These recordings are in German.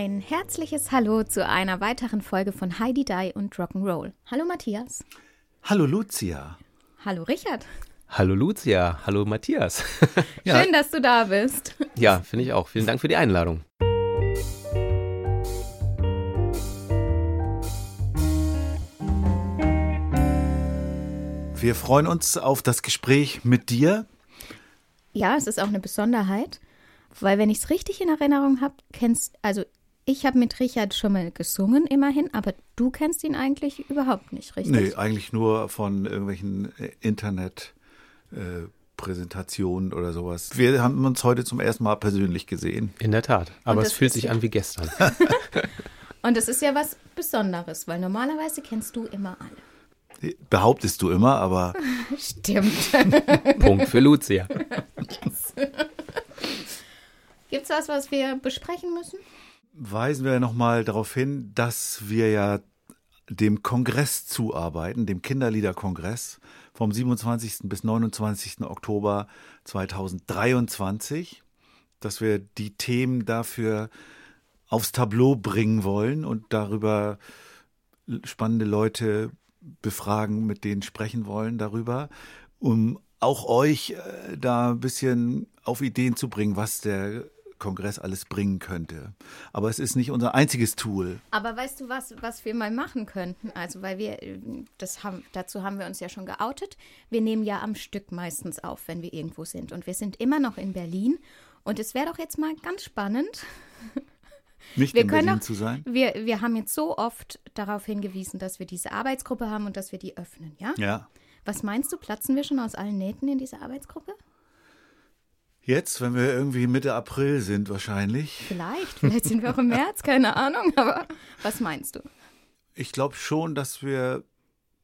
Ein herzliches Hallo zu einer weiteren Folge von Heidi Die und Rock'n'Roll. Hallo Matthias. Hallo Lucia. Hallo Richard. Hallo Lucia, hallo Matthias. Ja. Schön, dass du da bist. Ja, finde ich auch. Vielen Dank für die Einladung. Wir freuen uns auf das Gespräch mit dir. Ja, es ist auch eine Besonderheit, weil wenn ich es richtig in Erinnerung habe, kennst also ich habe mit Richard schon mal gesungen, immerhin, aber du kennst ihn eigentlich überhaupt nicht, richtig? Nee, eigentlich nur von irgendwelchen äh, Internet. Äh, Präsentationen oder sowas. Wir haben uns heute zum ersten Mal persönlich gesehen. In der Tat. Aber das es fühlt sich ja- an wie gestern. Und es ist ja was Besonderes, weil normalerweise kennst du immer alle. Behauptest du immer, aber Stimmt. Punkt für Lucia. Gibt's was, was wir besprechen müssen? Weisen wir nochmal darauf hin, dass wir ja dem Kongress zuarbeiten, dem Kinderliederkongress vom 27. bis 29. Oktober 2023, dass wir die Themen dafür aufs Tableau bringen wollen und darüber spannende Leute befragen, mit denen sprechen wollen darüber, um auch euch äh, da ein bisschen auf Ideen zu bringen, was der Kongress alles bringen könnte. Aber es ist nicht unser einziges Tool. Aber weißt du was, was wir mal machen könnten? Also, weil wir, das haben, dazu haben wir uns ja schon geoutet. Wir nehmen ja am Stück meistens auf, wenn wir irgendwo sind. Und wir sind immer noch in Berlin. Und es wäre doch jetzt mal ganz spannend. Nicht Wir in können Berlin doch, zu sein. Wir, wir haben jetzt so oft darauf hingewiesen, dass wir diese Arbeitsgruppe haben und dass wir die öffnen, ja? Ja. Was meinst du, platzen wir schon aus allen Nähten in dieser Arbeitsgruppe? Jetzt, wenn wir irgendwie Mitte April sind, wahrscheinlich. Vielleicht, vielleicht sind wir auch im März, keine Ahnung, aber was meinst du? Ich glaube schon, dass wir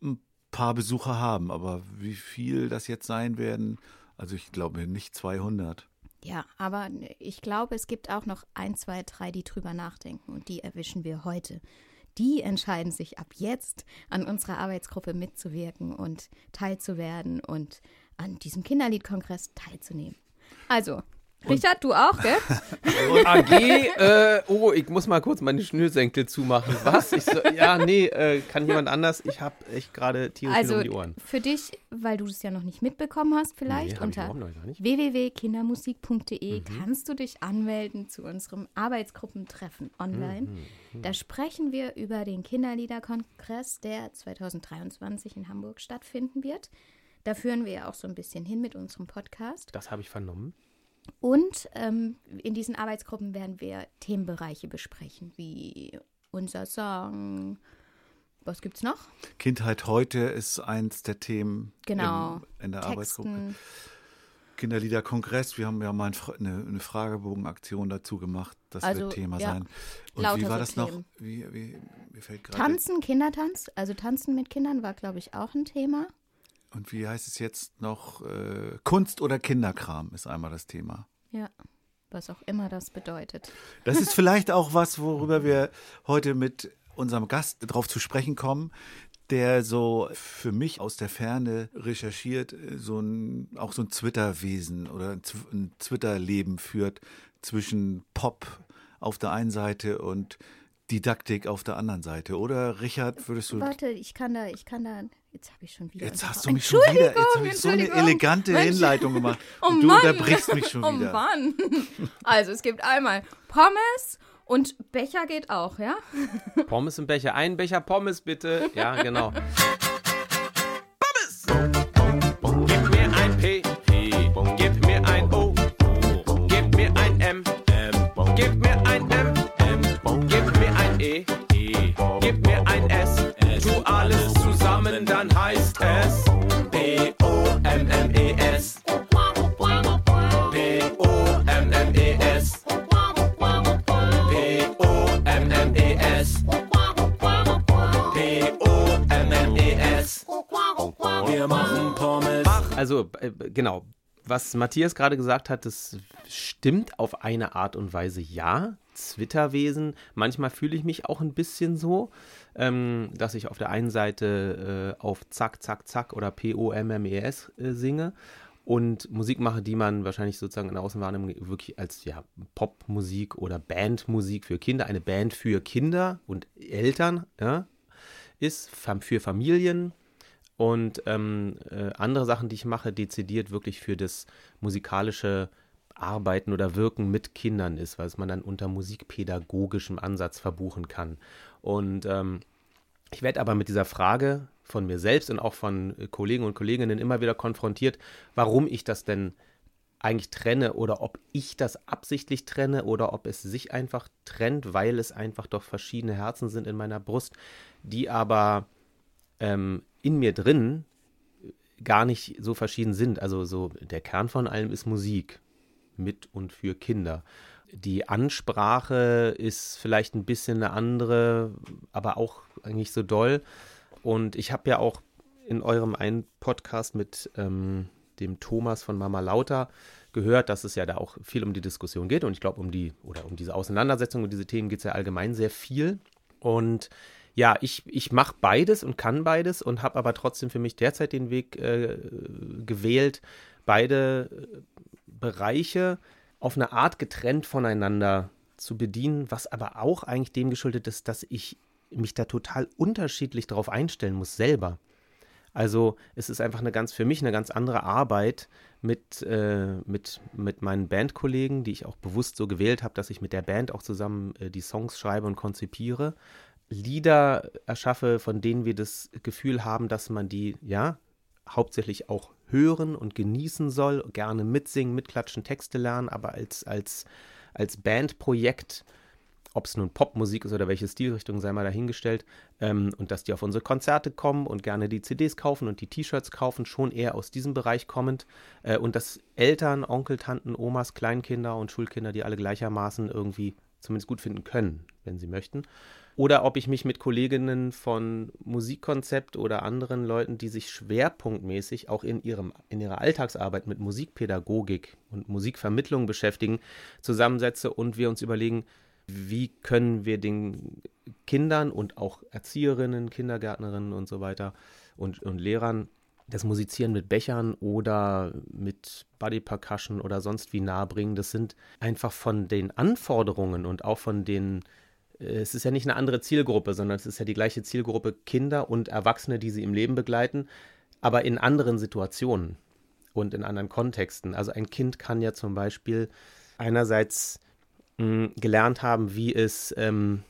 ein paar Besucher haben, aber wie viel das jetzt sein werden, also ich glaube nicht 200. Ja, aber ich glaube, es gibt auch noch ein, zwei, drei, die drüber nachdenken und die erwischen wir heute. Die entscheiden sich ab jetzt, an unserer Arbeitsgruppe mitzuwirken und teilzuwerden und an diesem Kinderliedkongress teilzunehmen. Also, Richard, du auch, gell? AG, äh, oh, ich muss mal kurz meine Schnürsenkel zumachen. Was? Ich so, ja, nee, äh, kann jemand anders? Ich habe echt gerade tierisch Also um die Ohren. für dich, weil du es ja noch nicht mitbekommen hast, vielleicht Nee, unter www.kindermusik.de Mhm. kannst du dich anmelden zu unserem Arbeitsgruppentreffen online. Mhm. Da sprechen wir über den Kinderliederkongress, der 2023 in Hamburg stattfinden wird. Da führen wir ja auch so ein bisschen hin mit unserem Podcast. Das habe ich vernommen. Und ähm, in diesen Arbeitsgruppen werden wir Themenbereiche besprechen, wie unser Song. Was gibt's noch? Kindheit heute ist eins der Themen Genau. im, in der Texten. Arbeitsgruppe. Kinderliederkongress, wir haben ja mal eine, eine Fragebogenaktion dazu gemacht. Das Also, wird Thema ja, sein. Und wie war das noch? Themen. Wie, wie, mir fällt gerade Tanzen, Kindertanz, also Tanzen mit Kindern war, glaube ich, auch ein Thema. Und wie heißt es jetzt noch? Äh, Kunst oder Kinderkram ist einmal das Thema. Ja, was auch immer das bedeutet. Das ist vielleicht auch was, worüber wir heute mit unserem Gast drauf zu sprechen kommen, der so für mich aus der Ferne recherchiert, so ein, auch so ein Twitter-Wesen oder ein Twitter-Leben führt zwischen Pop auf der einen Seite und Didaktik auf der anderen Seite. Oder Richard, würdest du Warte, ich kann da, ich kann da, jetzt habe ich schon wieder. Jetzt hast du mich schon wieder, jetzt habe ich so eine elegante Mensch. Hinleitung gemacht. Oh und du Mann. unterbrichst mich schon Oh wieder. Mann. Also es gibt einmal Pommes und Becher geht auch, ja? Pommes im Becher. Ein Becher Pommes bitte. Ja, genau. Wir machen Pommes. Also, äh, genau. Was Matthias gerade gesagt hat, das stimmt auf eine Art und Weise ja. Zwitterwesen. Manchmal fühle ich mich auch ein bisschen so, ähm, dass ich auf der einen Seite äh, auf Zack, Zack, Zack oder P-O-M-M-E-S äh, singe und Musik mache, die man wahrscheinlich sozusagen in der Außenwahrnehmung wirklich als ja, Popmusik oder Bandmusik für Kinder, eine Band für Kinder und Eltern ja, ist, für Familien. Und ähm, äh, andere Sachen, die ich mache, dezidiert wirklich für das musikalische Arbeiten oder Wirken mit Kindern ist, was man dann unter musikpädagogischem Ansatz verbuchen kann. Und ähm, ich werde aber mit dieser Frage von mir selbst und auch von Kollegen und Kolleginnen immer wieder konfrontiert, warum ich das denn eigentlich trenne oder ob ich das absichtlich trenne oder ob es sich einfach trennt, weil es einfach doch verschiedene Herzen sind in meiner Brust, die aber ähm, in mir drin gar nicht so verschieden sind. Also so der Kern von allem ist Musik mit und für Kinder. Die Ansprache ist vielleicht ein bisschen eine andere, aber auch eigentlich so doll. Und ich habe ja auch in eurem einen Podcast mit ähm, dem Thomas von Mama Lauter gehört, dass es ja da auch viel um die Diskussion geht. Und ich glaube, um die oder um diese Auseinandersetzung und diese Themen geht es ja allgemein sehr viel. Und ja, ich, ich mache beides und kann beides und habe aber trotzdem für mich derzeit den Weg äh, gewählt, beide äh, Bereiche auf eine Art getrennt voneinander zu bedienen, was aber auch eigentlich dem geschuldet ist, dass ich mich da total unterschiedlich darauf einstellen muss selber. Also es ist einfach eine ganz für mich eine ganz andere Arbeit mit, äh, mit, mit meinen Bandkollegen, die ich auch bewusst so gewählt habe, dass ich mit der Band auch zusammen äh, die Songs schreibe und konzipiere. Lieder erschaffe, von denen wir das Gefühl haben, dass man die, ja, hauptsächlich auch hören und genießen soll, gerne mitsingen, mitklatschen, Texte lernen, aber als, als, als Bandprojekt, ob es nun Popmusik ist oder welche Stilrichtung, sei mal dahingestellt, ähm, und dass die auf unsere Konzerte kommen und gerne die CDs kaufen und die T-Shirts kaufen, schon eher aus diesem Bereich kommend, äh, und dass Eltern, Onkel, Tanten, Omas, Kleinkinder und Schulkinder die alle gleichermaßen irgendwie zumindest gut finden können, wenn sie möchten oder ob ich mich mit Kolleginnen von Musikkonzept oder anderen Leuten, die sich schwerpunktmäßig auch in, ihrem, in ihrer Alltagsarbeit mit Musikpädagogik und Musikvermittlung beschäftigen, zusammensetze und wir uns überlegen, wie können wir den Kindern und auch Erzieherinnen, Kindergärtnerinnen und so weiter und, und Lehrern das Musizieren mit Bechern oder mit Body Percussion oder sonst wie nahebringen. Das sind einfach von den Anforderungen und auch von den es ist ja nicht eine andere Zielgruppe, sondern es ist ja die gleiche Zielgruppe Kinder und Erwachsene, die sie im Leben begleiten, aber in anderen Situationen und in anderen Kontexten. Also ein Kind kann ja zum Beispiel einerseits mh, hm, gelernt haben, wie es, ähm,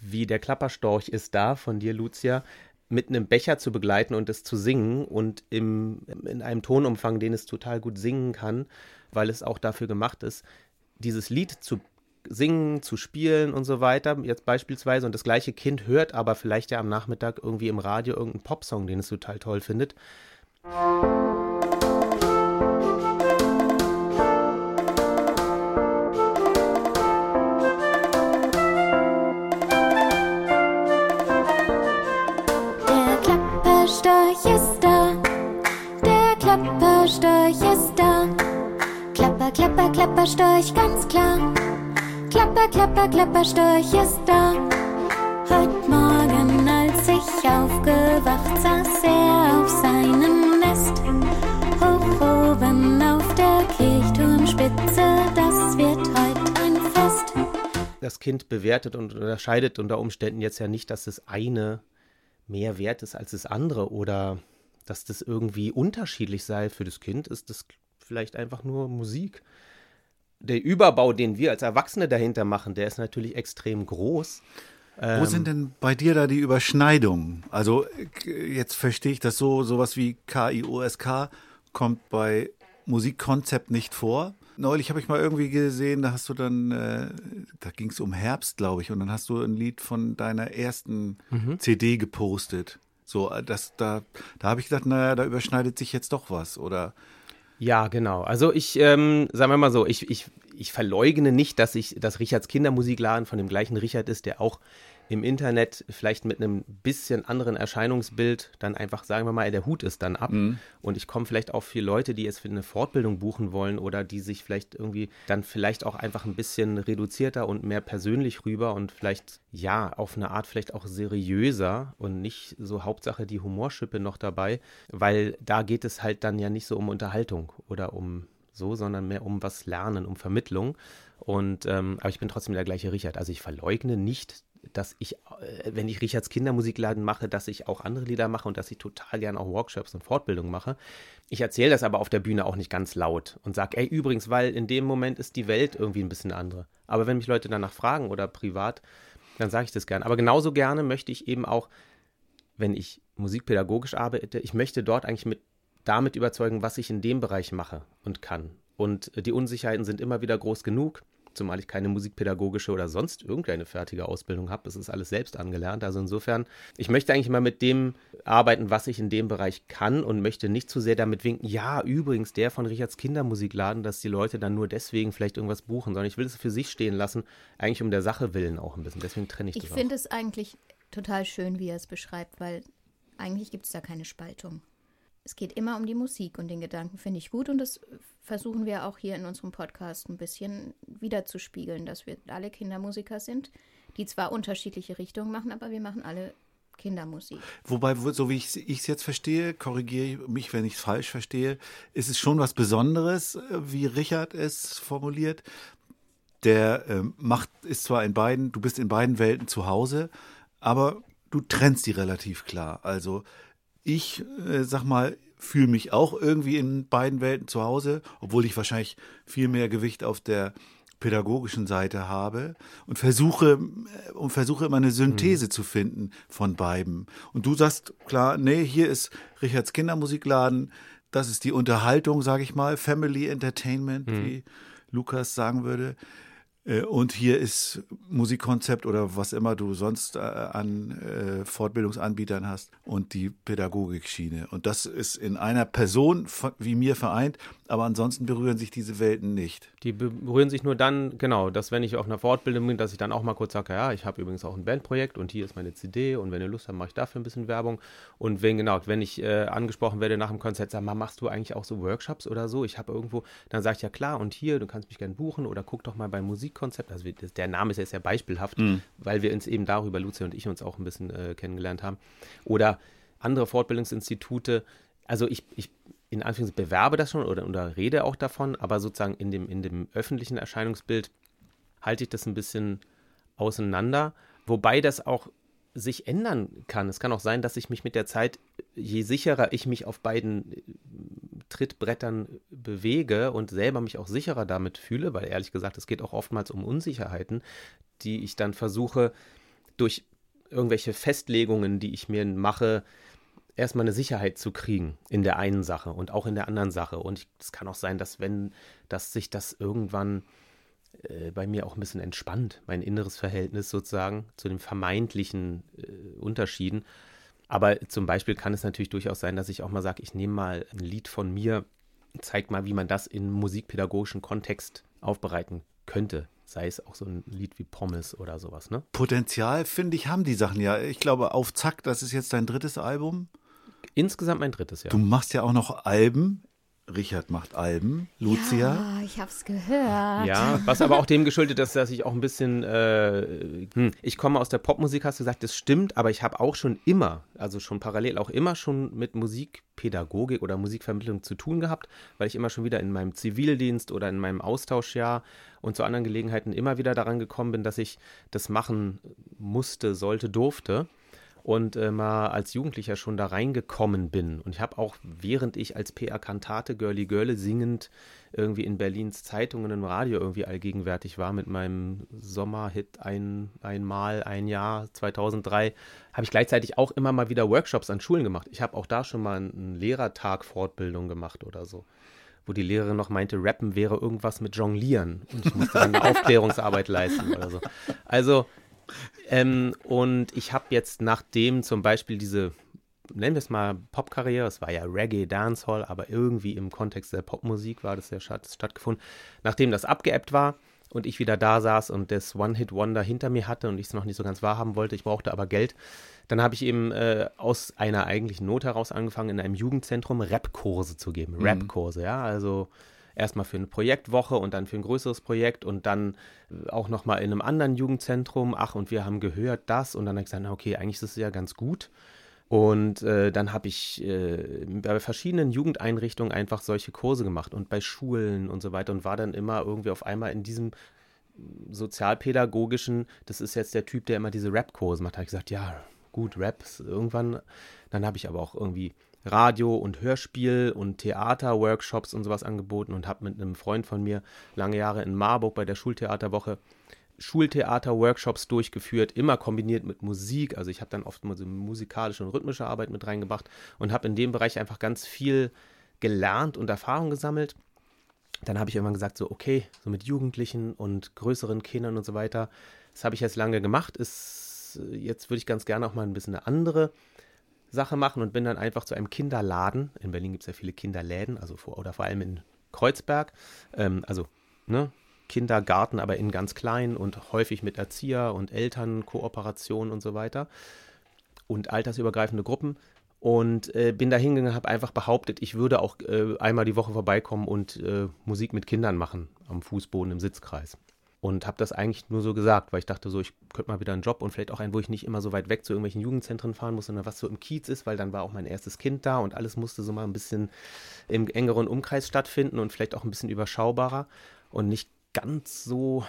wie der Klapperstorch ist da von dir, Lucia, mit einem Becher zu begleiten und es zu singen und im, in einem Tonumfang, den es total gut singen kann, weil es auch dafür gemacht ist, dieses Lied zu singen, zu spielen und so weiter, jetzt beispielsweise, und das gleiche Kind hört aber vielleicht ja am Nachmittag irgendwie im Radio irgendeinen Popsong, den es total toll findet. Klapperstorch ist da, der Klapperstorch ist da. Klapper, klapper, Klapperstorch, ganz klar. Klapper, klapper, Klapperstorch ist da. Heut Morgen, als ich aufgewacht, saß er auf seinem Nest. Hoch oben auf der Kirchturmspitze, das wird heut ein Fest. Das Kind bewertet und unterscheidet unter Umständen jetzt ja nicht, dass das eine mehr wert ist als das andere oder dass das irgendwie unterschiedlich sei für das Kind, ist das vielleicht einfach nur Musik der Überbau, den wir als Erwachsene dahinter machen, der ist natürlich extrem groß. Wo Ähm, sind denn bei dir da die Überschneidungen? Also äh, jetzt verstehe ich das so, sowas wie KIOSK kommt bei Musikkonzept nicht vor. Neulich habe ich mal irgendwie gesehen, da hast du dann, äh, da ging es um Herbst, glaube ich, und dann hast du ein Lied von deiner ersten CD gepostet. So, äh, das, da, da habe ich gedacht, naja, da überschneidet sich jetzt doch was, oder? Ja, genau. Also ich, ähm, sagen wir mal so, ich, ich, ich verleugne nicht, dass ich, dass Richards Kindermusikladen von dem gleichen Richard ist, der auch im Internet vielleicht mit einem bisschen anderen Erscheinungsbild dann einfach, sagen wir mal, der Hut ist dann ab. Mhm. Und ich komme vielleicht auch für Leute, die jetzt für eine Fortbildung buchen wollen oder die sich vielleicht irgendwie dann vielleicht auch einfach ein bisschen reduzierter und mehr persönlich rüber und vielleicht, ja, auf eine Art vielleicht auch seriöser und nicht so Hauptsache die Humorschippe noch dabei, weil da geht es halt dann ja nicht so um Unterhaltung oder um so, sondern mehr um was lernen, um Vermittlung. Und ähm, aber ich bin trotzdem der gleiche Richard. Also ich verleugne nicht, dass ich, äh, wenn ich Richards Kindermusikladen mache, dass ich auch andere Lieder mache und dass ich total gerne auch Workshops und Fortbildungen mache. Ich erzähle das aber auf der Bühne auch nicht ganz laut und sage, ey, übrigens, weil in dem Moment ist die Welt irgendwie ein bisschen andere. Aber wenn mich Leute danach fragen oder privat, dann sage ich das gerne. Aber genauso gerne möchte ich eben auch, wenn ich musikpädagogisch arbeite, ich möchte dort eigentlich mit damit überzeugen, was ich in dem Bereich mache und kann. Und die Unsicherheiten sind immer wieder groß genug, zumal ich keine musikpädagogische oder sonst irgendeine fertige Ausbildung habe. Das ist alles selbst angelernt. Also insofern, ich möchte eigentlich mal mit dem arbeiten, was ich in dem Bereich kann und möchte nicht zu sehr damit winken, ja, übrigens, der von Richards Kindermusikladen, dass die Leute dann nur deswegen vielleicht irgendwas buchen, sondern ich will es für sich stehen lassen, eigentlich um der Sache willen auch ein bisschen. Deswegen trenne ich, Ich das finde es eigentlich total schön, wie er es beschreibt, weil eigentlich gibt es da keine Spaltung. Es geht immer um die Musik und den Gedanken finde ich gut und das versuchen wir auch hier in unserem Podcast ein bisschen wiederzuspiegeln, dass wir alle Kindermusiker sind, die zwar unterschiedliche Richtungen machen, aber wir machen alle Kindermusik. Wobei, wo- so wie ich es jetzt verstehe, korrigiere mich, wenn ich es falsch verstehe, ist es schon was Besonderes, äh, wie Richard es formuliert. Der ähm, macht, ist zwar in beiden, du bist in beiden Welten zu Hause, aber du trennst die relativ klar. Also ich, äh, sag mal, fühle mich auch irgendwie in beiden Welten zu Hause, obwohl ich wahrscheinlich viel mehr Gewicht auf der pädagogischen Seite habe und versuche äh, und versuche immer eine Synthese zu finden von beiden. Und du sagst klar, nee, hier ist Richards Kindermusikladen, das ist die Unterhaltung, sage ich mal, Family Entertainment, wie Lukas sagen würde. Äh, Und hier ist Musikkonzept oder was immer du sonst äh, an äh, Fortbildungsanbietern hast und die Pädagogikschiene. Und das ist in einer Person wie mir vereint, aber ansonsten berühren sich diese Welten nicht. Die berühren sich nur dann, genau, dass wenn ich auf einer Fortbildung bin, dass ich dann auch mal kurz sage, ja, ich habe übrigens auch ein Bandprojekt und hier ist meine CD und wenn ihr Lust habt, mache ich dafür ein bisschen Werbung. Und wenn, genau, wenn ich äh, angesprochen werde nach dem Konzert, sag mal, machst du eigentlich auch so Workshops oder so? Ich habe irgendwo, dann sage ich ja klar und hier, du kannst mich gerne buchen oder guck doch mal beim Musikkonzept. Also der Name ist ja beispielhaft, weil wir uns eben darüber, Lucia und ich, uns auch ein bisschen äh, kennengelernt haben. Oder andere Fortbildungsinstitute, also ich, ich in Anführungszeichen bewerbe das schon oder, oder rede auch davon, aber sozusagen in dem, in dem öffentlichen Erscheinungsbild halte ich das ein bisschen auseinander, wobei das auch sich ändern kann. Es kann auch sein, dass ich mich mit der Zeit, je sicherer ich mich auf beiden äh, Trittbrettern bewege und selber mich auch sicherer damit fühle, weil ehrlich gesagt, es geht auch oftmals um Unsicherheiten, die ich dann versuche, durch irgendwelche Festlegungen, die ich mir mache, erstmal eine Sicherheit zu kriegen in der einen Sache und auch in der anderen Sache. Und es kann auch sein, dass wenn, dass sich das irgendwann äh, bei mir auch ein bisschen entspannt, mein inneres Verhältnis sozusagen zu den vermeintlichen äh, Unterschieden. Aber zum Beispiel kann es natürlich durchaus sein, dass ich auch mal sage, ich nehme mal ein Lied von mir, zeig mal, wie man das in musikpädagogischen Kontext aufbereiten könnte. Sei es auch so ein Lied wie Pommes oder sowas, ne? Potenzial, finde ich, haben die Sachen ja. Ich glaube, auf Zack, das ist jetzt dein drittes Album. Insgesamt mein drittes Jahr. Du machst ja auch noch Alben. Richard macht Alben. Lucia. Ja, ich hab's gehört. Ja, was aber auch dem geschuldet ist, dass ich auch ein bisschen, äh, hm, ich komme aus der Popmusik, hast du gesagt, das stimmt, aber ich habe auch schon immer, also schon parallel auch immer schon mit Musikpädagogik oder Musikvermittlung zu tun gehabt, weil ich immer schon wieder in meinem Zivildienst oder in meinem Austauschjahr und zu anderen Gelegenheiten immer wieder daran gekommen bin, dass ich das machen musste, sollte, durfte und äh, mal als Jugendlicher schon da reingekommen bin. Und ich habe auch, während ich als PR-Kantate Girly Girle singend irgendwie in Berlins Zeitungen im Radio irgendwie allgegenwärtig war mit meinem Sommerhit ein, einmal, ein Jahr, 2003, habe ich gleichzeitig auch immer mal wieder Workshops an Schulen gemacht. Ich habe auch da schon mal einen Lehrertag Fortbildung gemacht oder so wo die Lehrerin noch meinte, Rappen wäre irgendwas mit Jonglieren und ich musste dann eine Aufklärungsarbeit leisten oder so. Also ähm, und ich habe jetzt, nachdem zum Beispiel diese, nennen wir es mal Popkarriere, es war ja Reggae, Dancehall, aber irgendwie im Kontext der Popmusik war das ja statt, stattgefunden. Nachdem das abgeebbt war, und ich wieder da saß und das One-Hit-Wonder hinter mir hatte und ich es noch nicht so ganz wahrhaben wollte, ich brauchte aber Geld, dann habe ich eben äh, aus einer eigentlichen Not heraus angefangen, in einem Jugendzentrum Rap-Kurse zu geben. Mhm. Rap-Kurse, ja, also erstmal für eine Projektwoche und dann für ein größeres Projekt und dann äh, auch nochmal in einem anderen Jugendzentrum. Ach, und wir haben gehört das und dann habe ich gesagt, okay, eigentlich ist es ja ganz gut. Und äh, dann habe ich äh, bei verschiedenen Jugendeinrichtungen einfach solche Kurse gemacht und bei Schulen und so weiter und war dann immer irgendwie auf einmal in diesem sozialpädagogischen, das ist jetzt der Typ, der immer diese Rap-Kurse macht, habe ich gesagt, ja, gut, Rap ist irgendwann. Dann habe ich aber auch irgendwie Radio und Hörspiel und Theater-Workshops und sowas angeboten und habe mit einem Freund von mir lange Jahre in Marburg bei der Schultheaterwoche Schultheater-Workshops durchgeführt, immer kombiniert mit Musik. Also ich habe dann oft mal so musikalische und rhythmische Arbeit mit reingebracht und habe in dem Bereich einfach ganz viel gelernt und Erfahrung gesammelt. Dann habe ich irgendwann gesagt, so okay, so mit Jugendlichen und größeren Kindern und so weiter. Das habe ich jetzt lange gemacht. Ist, jetzt würde ich ganz gerne auch mal ein bisschen eine andere Sache machen und bin dann einfach zu einem Kinderladen. In Berlin gibt es ja viele Kinderläden, also vor, oder vor allem in Kreuzberg. Ähm, also ne, Kindergarten, aber in ganz klein und häufig mit Erzieher und Elternkooperation und so weiter und altersübergreifende Gruppen. Und äh, bin da hingegangen, habe einfach behauptet, ich würde auch äh, einmal die Woche vorbeikommen und äh, Musik mit Kindern machen am Fußboden im Sitzkreis. Und habe das eigentlich nur so gesagt, weil ich dachte so, ich könnte mal wieder einen Job und vielleicht auch einen, wo ich nicht immer so weit weg zu irgendwelchen Jugendzentren fahren muss, sondern was so im Kiez ist, weil dann war auch mein erstes Kind da und alles musste so mal ein bisschen im engeren Umkreis stattfinden und vielleicht auch ein bisschen überschaubarer und nicht ganz so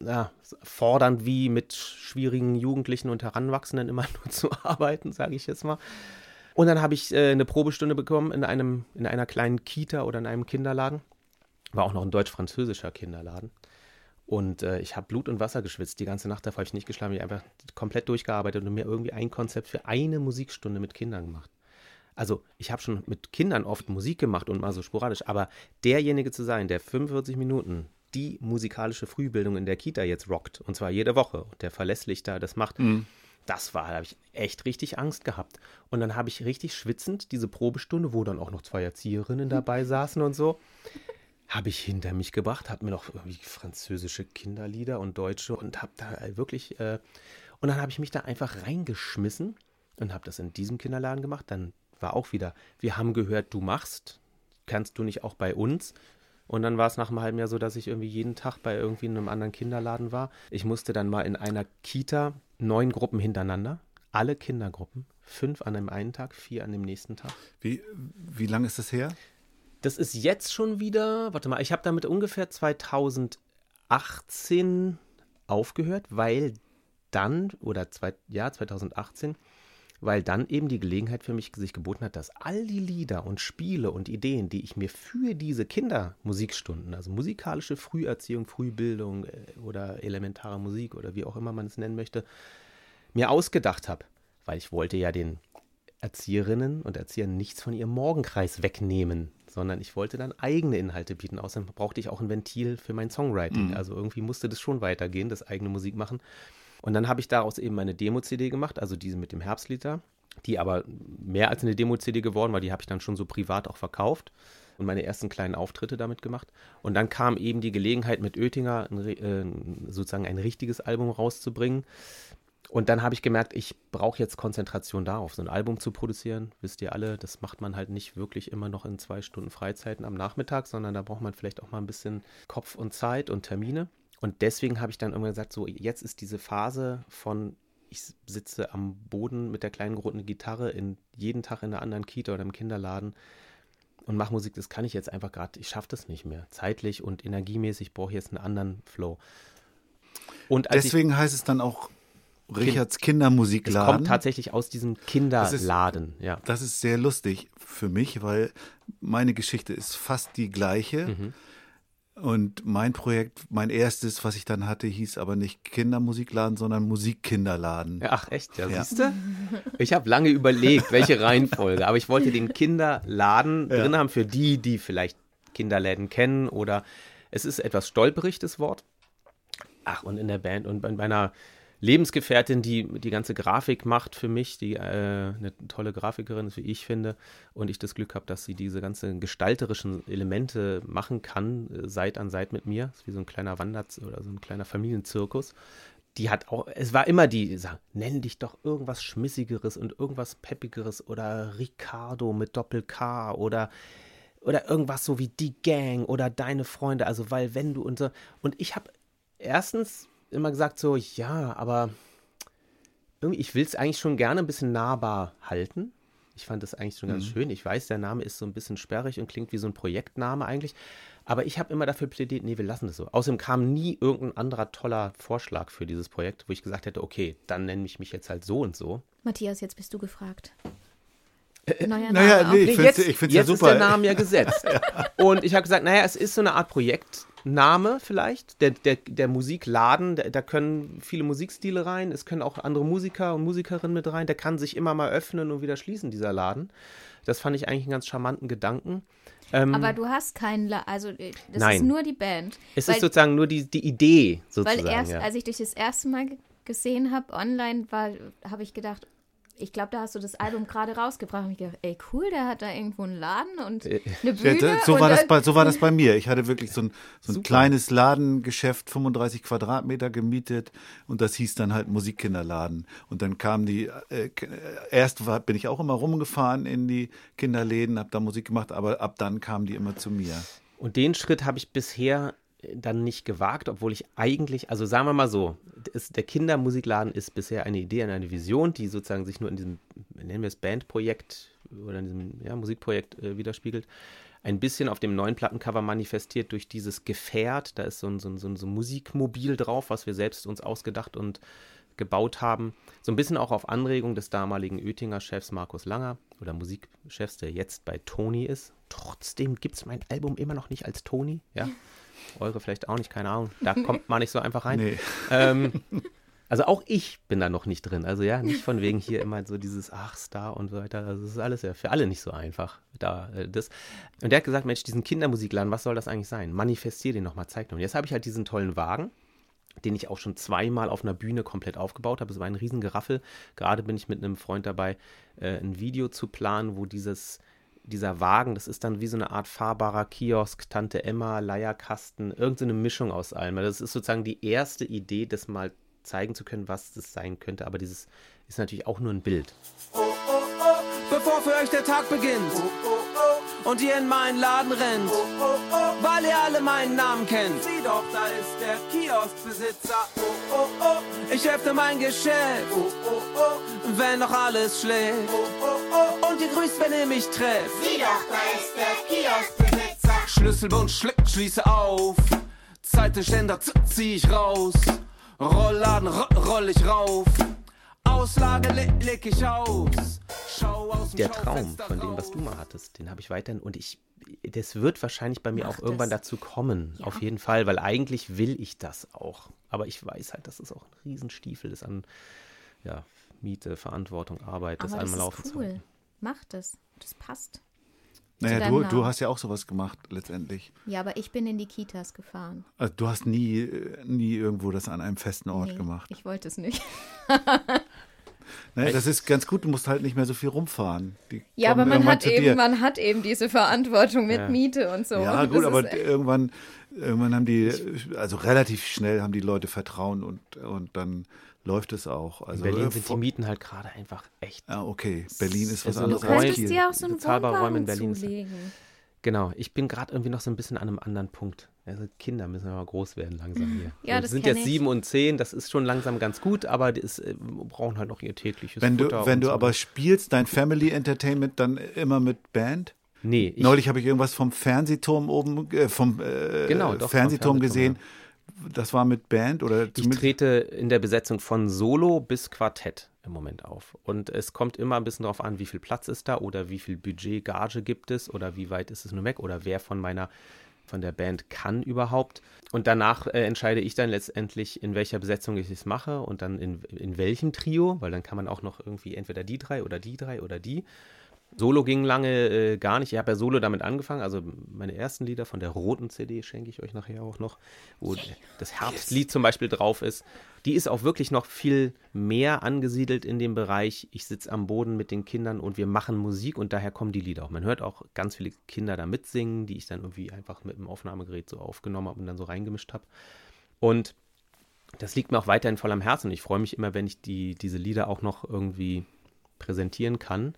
ja, fordernd wie mit schwierigen Jugendlichen und Heranwachsenden immer nur zu arbeiten, sage ich jetzt mal. Und dann habe ich äh, eine Probestunde bekommen in einem in einer kleinen Kita oder in einem Kinderladen. War auch noch ein deutsch-französischer Kinderladen. Und äh, ich habe Blut und Wasser geschwitzt. Die ganze Nacht davor habe ich nicht geschlafen. Ich habe einfach komplett durchgearbeitet und mir irgendwie ein Konzept für eine Musikstunde mit Kindern gemacht. Also ich habe schon mit Kindern oft Musik gemacht und mal so sporadisch, aber derjenige zu sein, der 45 Minuten die musikalische Frühbildung in der Kita jetzt rockt, und zwar jede Woche, und der verlässlich da das macht, Mhm. das war, da habe ich echt richtig Angst gehabt. Und dann habe ich richtig schwitzend diese Probestunde, wo dann auch noch zwei Erzieherinnen dabei saßen und so, habe ich hinter mich gebracht, habe mir noch französische Kinderlieder und deutsche und habe da wirklich, äh, und dann habe ich mich da einfach reingeschmissen und habe das in diesem Kinderladen gemacht. Dann war auch wieder, wir haben gehört, du machst, kannst du nicht auch bei uns? Und dann war es nach einem halben Jahr so, dass ich irgendwie jeden Tag bei irgendwie einem anderen Kinderladen war. Ich musste dann mal in einer Kita neun Gruppen hintereinander, alle Kindergruppen, fünf an dem einen Tag, vier an dem nächsten Tag. Wie, wie lange ist das her? Das ist jetzt schon wieder, warte mal, ich habe damit ungefähr 2018 aufgehört, weil dann, oder zwei, ja, 2018, weil dann eben die Gelegenheit für mich sich geboten hat, dass all die Lieder und Spiele und Ideen, die ich mir für diese Kindermusikstunden, also musikalische Früherziehung, Frühbildung äh, oder elementare Musik oder wie auch immer man es nennen möchte, mir ausgedacht habe, weil ich wollte ja den Erzieherinnen und Erziehern nichts von ihrem Morgenkreis wegnehmen, sondern ich wollte dann eigene Inhalte bieten. Außerdem brauchte ich auch ein Ventil für mein Songwriting. Also irgendwie musste das schon weitergehen, das eigene Musik machen. Und dann habe ich daraus eben meine Demo-CD gemacht, also diese mit dem Herbstlied da, die aber mehr als eine Demo-CD geworden war, die habe ich dann schon so privat auch verkauft und meine ersten kleinen Auftritte damit gemacht. Und dann kam eben die Gelegenheit mit Oettinger ein, äh, sozusagen ein richtiges Album rauszubringen. Und dann habe ich gemerkt, ich brauche jetzt Konzentration darauf, so ein Album zu produzieren. Wisst ihr alle, das macht man halt nicht wirklich immer noch in zwei Stunden Freizeiten am Nachmittag, sondern da braucht man vielleicht auch mal ein bisschen Kopf und Zeit und Termine. Und deswegen habe ich dann irgendwann gesagt, so jetzt ist diese Phase von ich sitze am Boden mit der kleinen roten Gitarre in jeden Tag in einer anderen Kita oder im Kinderladen und mache Musik, das kann ich jetzt einfach gerade, ich schaffe das nicht mehr. Zeitlich und energiemäßig brauche ich jetzt einen anderen Flow. Und als ich, Deswegen heißt es dann auch Richards es Kindermusikladen. kommt tatsächlich aus diesem Kinderladen, ja. Das ist sehr lustig für mich, weil meine Geschichte ist fast die gleiche. Mhm. Und mein Projekt, mein erstes, was ich dann hatte, hieß aber nicht Kindermusikladen, sondern Musikkinderladen. Ja, Ach echt, ja, Ja. siehst du? Ich habe lange überlegt, welche Reihenfolge, aber ich wollte den Kinderladen drin haben für die, die vielleicht Kinderläden kennen oder es ist etwas stolperig, das Wort. Ach, und in der Band und bei meiner Lebensgefährtin, die die ganze Grafik macht für mich, die äh, eine tolle Grafikerin ist, wie ich finde. Und ich das Glück habe, dass sie diese ganzen gestalterischen Elemente machen kann, äh, Seit an Seit mit mir. Das ist wie so ein kleiner Wander- oder so ein kleiner Familienzirkus. Die hat auch, es war immer die, die sagen, nenn dich doch irgendwas Schmissigeres und irgendwas Peppigeres oder Ricardo mit Doppel-K oder oder irgendwas so wie die Gang oder deine Freunde, also weil wenn du und so. Und ich habe erstens immer gesagt so, ja, aber irgendwie, ich will es eigentlich schon gerne ein bisschen nahbar halten. Ich fand das eigentlich schon ganz Mhm. schön. Ich weiß, der Name ist so ein bisschen sperrig und klingt wie so ein Projektname eigentlich. Aber ich habe immer dafür plädiert, nee, wir lassen das so. Außerdem kam nie irgendein anderer toller Vorschlag für dieses Projekt, wo ich gesagt hätte, okay, dann nenne ich mich jetzt halt so und so. Matthias, jetzt bist du gefragt. Neuer naja, Name nee, ich ich find's ja jetzt super. ist der Name ja gesetzt. Und ich habe gesagt, naja, es ist so eine Art Projektname vielleicht. Der, der, der Musikladen, da, da können viele Musikstile rein, es können auch andere Musiker und Musikerinnen mit rein. Der kann sich immer mal öffnen und wieder schließen, dieser Laden. Das fand ich eigentlich einen ganz charmanten Gedanken. Ähm, Aber du hast keinen, La also äh, das Nein. ist nur die Band. es weil, ist sozusagen nur die, die Idee, sozusagen. weil erst, ja. als ich dich das erste Mal ge- gesehen habe online, war, habe ich gedacht, ich glaube, da hast du das Album gerade rausgebracht. Und ich gedacht, ey cool, der hat da irgendwo einen Laden und Äh, eine Ja, Bühne. da- so, und war das bei, so war das bei mir. Ich hatte wirklich so ein, so ein kleines Ladengeschäft, 35 Quadratmeter gemietet und das hieß dann halt Musikkinderladen. Und dann kamen die, äh, erst war, bin ich auch immer rumgefahren in die Kinderläden, habe da Musik gemacht, aber ab dann kamen die immer zu mir. Und den Schritt habe ich bisher dann nicht gewagt, obwohl ich eigentlich, also sagen wir mal so, ist, der Kindermusikladen ist bisher eine Idee, eine Vision, die sozusagen sich nur in diesem, nennen wir es Bandprojekt oder in diesem ja, Musikprojekt äh, widerspiegelt. Ein bisschen auf dem neuen Plattencover manifestiert durch dieses Gefährt. Da ist so ein, so, ein, so, ein, so ein Musikmobil drauf, was wir selbst uns ausgedacht und gebaut haben. So ein bisschen auch auf Anregung des damaligen Oettinger-Chefs Markus Langer oder Musikchefs, der jetzt bei Tony ist. Trotzdem gibt es mein Album immer noch nicht als Tony. Ja. Eure vielleicht auch nicht, keine Ahnung. Da kommt man nicht so einfach rein. Nee. Ähm, also auch ich bin da noch nicht drin. Also ja, nicht von wegen hier immer so dieses Ach, Star und so weiter. Also das ist alles ja für alle nicht so einfach. Da, äh, das. Und der hat gesagt, Mensch, diesen Kindermusikladen, was soll das eigentlich sein? Manifestier den nochmal, zeig doch. Und jetzt habe ich halt diesen tollen Wagen, den ich auch schon zweimal auf einer Bühne komplett aufgebaut habe. Es war ein riesen Geraffel. Gerade bin ich mit einem Freund dabei, äh, ein Video zu planen, wo dieses dieser Wagen, das ist dann wie so eine Art fahrbarer Kiosk, Tante Emma, Leierkasten, irgendeine Mischung aus allem. Das ist sozusagen die erste Idee, das mal zeigen zu können, was das sein könnte. Aber dieses ist natürlich auch nur ein Bild. bevor für euch der Tag beginnt und ihr in meinen Laden rennt, weil ihr alle meinen Namen kennt. Sieh doch, da ist der Kioskbesitzer. Ich öffne mein Geschäft, wenn noch alles schläft. Und ihr grüßt, wenn ihr mich trefft. Sieh doch, da ist der Kioskbesitzer. Schlüsselbund schlick, schließe auf. Zeitenständer z- zieh ich raus. Rollladen roll ich rauf. Auslage le leg ich aus. Schau aus dem Der Traum von dem, was du mal hattest, den habe ich weiterhin. Und ich, das wird wahrscheinlich bei mir Mach auch irgendwann das. dazu kommen. Ja. Auf jeden Fall, weil eigentlich will ich das auch. Aber ich weiß halt, dass es auch ein Riesenstiefel ist an ja, Miete, Verantwortung, Arbeit, das Aber das einmal laufen ist zu cool. halten. Mach das. Das passt. Naja, du, du hast ja auch sowas gemacht letztendlich. Ja, aber ich bin in die Kitas gefahren. Also du hast nie, nie irgendwo das an einem festen Ort Nee, gemacht. Ich wollte es nicht. Naja, das ist ganz gut, du musst halt nicht mehr so viel rumfahren. Die Ja, aber man hat eben, dir. man hat eben diese Verantwortung mit Ja. Miete und so. Ja, Und gut, aber irgendwann, irgendwann haben die, also relativ schnell haben die Leute Vertrauen und, und dann läuft es auch. In Also Berlin äh, sind die Mieten halt gerade einfach echt. Ah, okay. Berlin ist was Also anderes Du als könntest Kiel. dir auch so einen Räume in Wohnwagen Berlin zulegen. Genau, ich bin gerade irgendwie noch so ein bisschen an einem anderen Punkt. Also Kinder müssen ja mal groß werden langsam hier. Ja, Wir das sind jetzt ich. sieben und zehn, das ist schon langsam ganz gut, aber die ist, äh, brauchen halt noch ihr tägliches Wenn du, Futter wenn und du so. aber spielst, dein Family Entertainment dann immer mit Band? Nee, ich, Neulich habe ich irgendwas vom Fernsehturm oben, äh, vom äh, Genau, doch, vom Fernsehturm Fernsehturm, gesehen. Das war mit Band oder ich trete in der Besetzung von Solo bis Quartett im Moment auf. Und es kommt immer ein bisschen darauf an, wie viel Platz ist da oder wie viel Budget, Gage gibt es oder wie weit ist es nur weg oder wer von meiner von der Band kann überhaupt. Und danach äh, entscheide ich dann letztendlich, in welcher Besetzung ich es mache und dann in, in welchem Trio, weil dann kann man auch noch irgendwie entweder die drei oder die drei oder die. Solo ging lange äh, gar nicht. Ich habe ja Solo damit angefangen. Also meine ersten Lieder von der roten CD schenke ich euch nachher auch noch, wo das Herbstlied zum Beispiel drauf ist. Die ist auch wirklich noch viel mehr angesiedelt in dem Bereich. Ich sitze am Boden mit den Kindern und wir machen Musik und daher kommen die Lieder auch. Man hört auch ganz viele Kinder da mitsingen, die ich dann irgendwie einfach mit dem Aufnahmegerät so aufgenommen habe und dann so reingemischt habe. Und das liegt mir auch weiterhin voll am Herzen. Ich freue mich immer, wenn ich die, diese Lieder auch noch irgendwie präsentieren kann.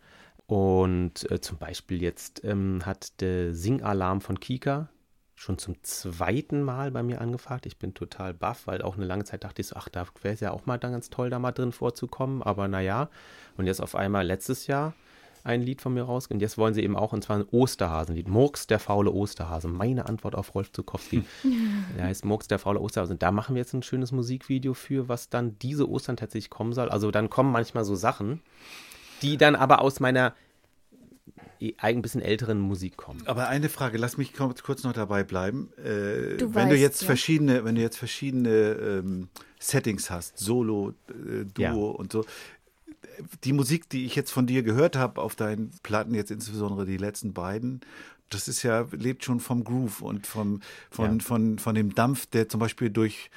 Und äh, zum Beispiel jetzt ähm, hat der Singalarm von Kika schon zum zweiten Mal bei mir angefragt. Ich bin total baff, weil auch eine lange Zeit dachte ich so, ach, da wäre es ja auch mal dann ganz toll, da mal drin vorzukommen. Aber naja, und jetzt auf einmal letztes Jahr ein Lied von mir raus. Und jetzt wollen sie eben auch, und zwar ein Osterhasenlied. Murks, der faule Osterhase. Meine Antwort auf Rolf Zukowski. der heißt Murks, der faule Osterhase. Und da machen wir jetzt ein schönes Musikvideo für, was dann diese Ostern tatsächlich kommen soll. Also dann kommen manchmal so Sachen, die dann aber aus meiner ein bisschen älteren Musik kommen. Aber eine Frage, lass mich kurz noch dabei bleiben. Äh, Du wenn du weißt, jetzt ja. verschiedene, wenn du jetzt verschiedene ähm, Settings hast, Solo, äh, Duo Ja. und so, die Musik, die ich jetzt von dir gehört habe auf deinen Platten, jetzt insbesondere die letzten beiden, das ist ja, lebt schon vom Groove und vom, von, Ja. von, von dem Dampf, der zum Beispiel durch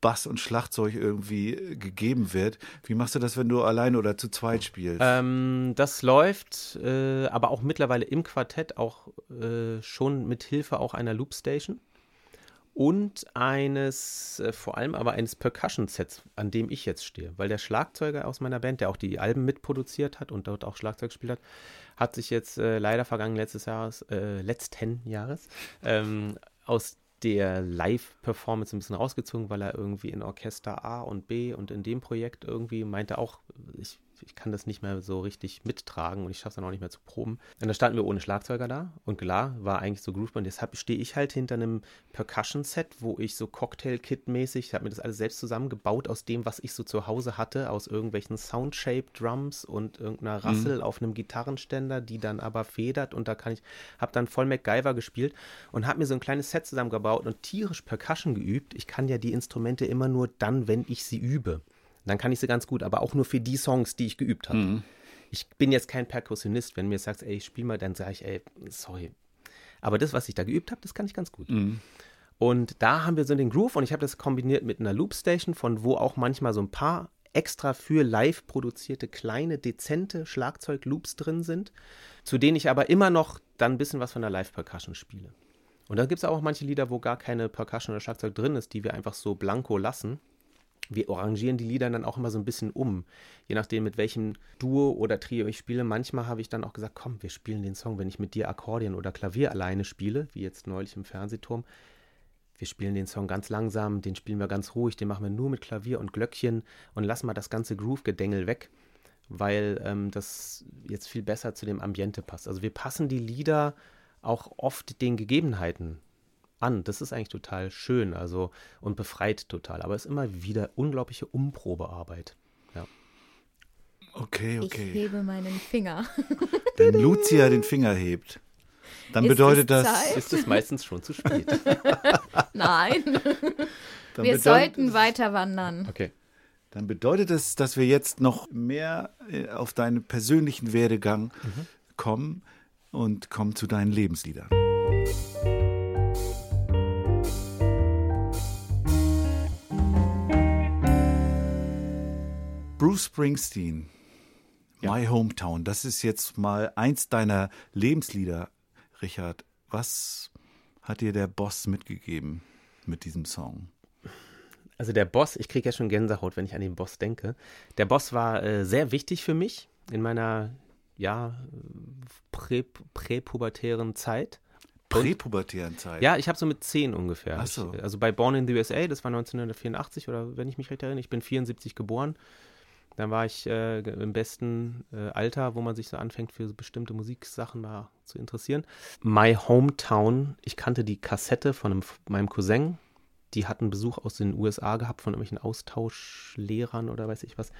Bass und Schlagzeug irgendwie äh, gegeben wird. Wie machst du das, wenn du allein oder zu zweit spielst? Ähm, das läuft äh, aber auch mittlerweile im Quartett auch äh, schon mit Hilfe auch einer Loopstation und eines, äh, vor allem aber eines Percussion-Sets, an dem ich jetzt stehe. Weil der Schlagzeuger aus meiner Band, der auch die Alben mitproduziert hat und dort auch Schlagzeug gespielt hat, hat sich jetzt äh, leider vergangen letztes Jahres, äh, letzten Jahres, ähm, aus der Live-Performance ein bisschen rausgezogen, weil er irgendwie in Orchester A und B und in dem Projekt irgendwie meinte auch, ich, ich kann das nicht mehr so richtig mittragen und ich schaffe es dann auch nicht mehr zu proben. Und da standen wir ohne Schlagzeuger da und klar, war eigentlich so Grooveband. Deshalb stehe ich halt hinter einem Percussion-Set, wo ich so Cocktail-Kit-mäßig, ich habe mir das alles selbst zusammengebaut aus dem, was ich so zu Hause hatte, aus irgendwelchen Soundshape-Drums und irgendeiner Rassel auf einem Gitarrenständer, die dann aber federt und da kann ich, habe dann voll MacGyver gespielt und habe mir so ein kleines Set zusammengebaut und tierisch Percussion geübt. Ich kann ja die Instrumente immer nur dann, wenn ich sie übe. Dann kann ich sie ganz gut, aber auch nur für die Songs, die ich geübt habe. Ich bin jetzt kein Perkussionist. Wenn du mir sagst, ey, spiel mal, dann sage ich, ey, sorry. Aber das, was ich da geübt habe, das kann ich ganz gut. Und da haben wir so den Groove und ich habe das kombiniert mit einer Loopstation, von wo auch manchmal so ein paar extra für live produzierte kleine, dezente Schlagzeug-Loops drin sind, zu denen ich aber immer noch dann ein bisschen was von der Live-Percussion spiele. Und da gibt es auch manche Lieder, wo gar keine Percussion oder Schlagzeug drin ist, die wir einfach so blanko lassen. Wir arrangieren die Lieder dann auch immer so ein bisschen um, je nachdem, mit welchem Duo oder Trio ich spiele. Manchmal habe ich dann auch gesagt, komm, wir spielen den Song, wenn ich mit dir Akkordeon oder Klavier alleine spiele, wie jetzt neulich im Fernsehturm. Wir spielen den Song ganz langsam, den spielen wir ganz ruhig, den machen wir nur mit Klavier und Glöckchen und lassen mal das ganze Groove-Gedängel weg, weil ähm, das jetzt viel besser zu dem Ambiente passt. Also wir passen die Lieder auch oft den Gegebenheiten an. Das ist eigentlich total schön, also und befreit total. Aber es ist immer wieder unglaubliche Umprobearbeit. Ja. Okay, Ich okay. hebe meinen Finger. Wenn Lucia den Finger hebt, dann Ist bedeutet das. Zeit? Ist es meistens schon zu spät. Nein, Dann wir sollten weiter wandern. Okay. Dann bedeutet es, dass wir jetzt noch mehr äh, auf deinen persönlichen Werdegang kommen und kommen zu deinen Lebensliedern. Bruce Springsteen, My Hometown, das ist jetzt mal eins deiner Lebenslieder, Richard. Was hat dir der Boss mitgegeben mit diesem Song? Also der Boss, ich kriege ja schon Gänsehaut, wenn ich an den Boss denke. Der Boss war äh, sehr wichtig für mich in meiner ja, prä, präpubertären Zeit. Präpubertären Zeit. Ja, ich habe so mit 10 ungefähr. Ach so. Ich, also bei Born in the USA, das war 1984 oder wenn ich mich recht erinnere, ich bin 74 geboren. Dann war ich äh, im besten äh, Alter, wo man sich so anfängt, für bestimmte Musiksachen mal zu interessieren. My Hometown, ich kannte die Kassette von einem, meinem Cousin. Die hatten Besuch aus den USA gehabt von irgendwelchen Austauschlehrern oder weiß ich was.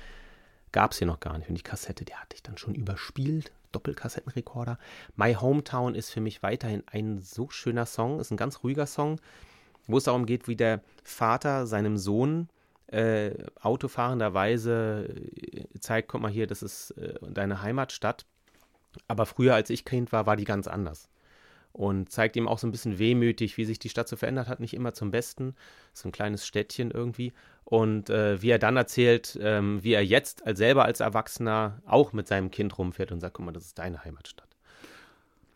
Gab es hier noch gar nicht. Und die Kassette, die hatte ich dann schon überspielt. Doppelkassettenrekorder. My Hometown ist für mich weiterhin ein so schöner Song. Ist ein ganz ruhiger Song, wo es darum geht, wie der Vater seinem Sohn äh, autofahrenderweise äh, zeigt, guck mal hier, das ist äh, deine Heimatstadt. Aber früher, als ich Kind war, war die ganz anders. Und zeigt ihm auch so ein bisschen wehmütig, wie sich die Stadt so verändert hat, nicht immer zum Besten. So ein kleines Städtchen irgendwie. Und äh, wie er dann erzählt, ähm, wie er jetzt als selber als Erwachsener auch mit seinem Kind rumfährt und sagt, guck mal, das ist deine Heimatstadt.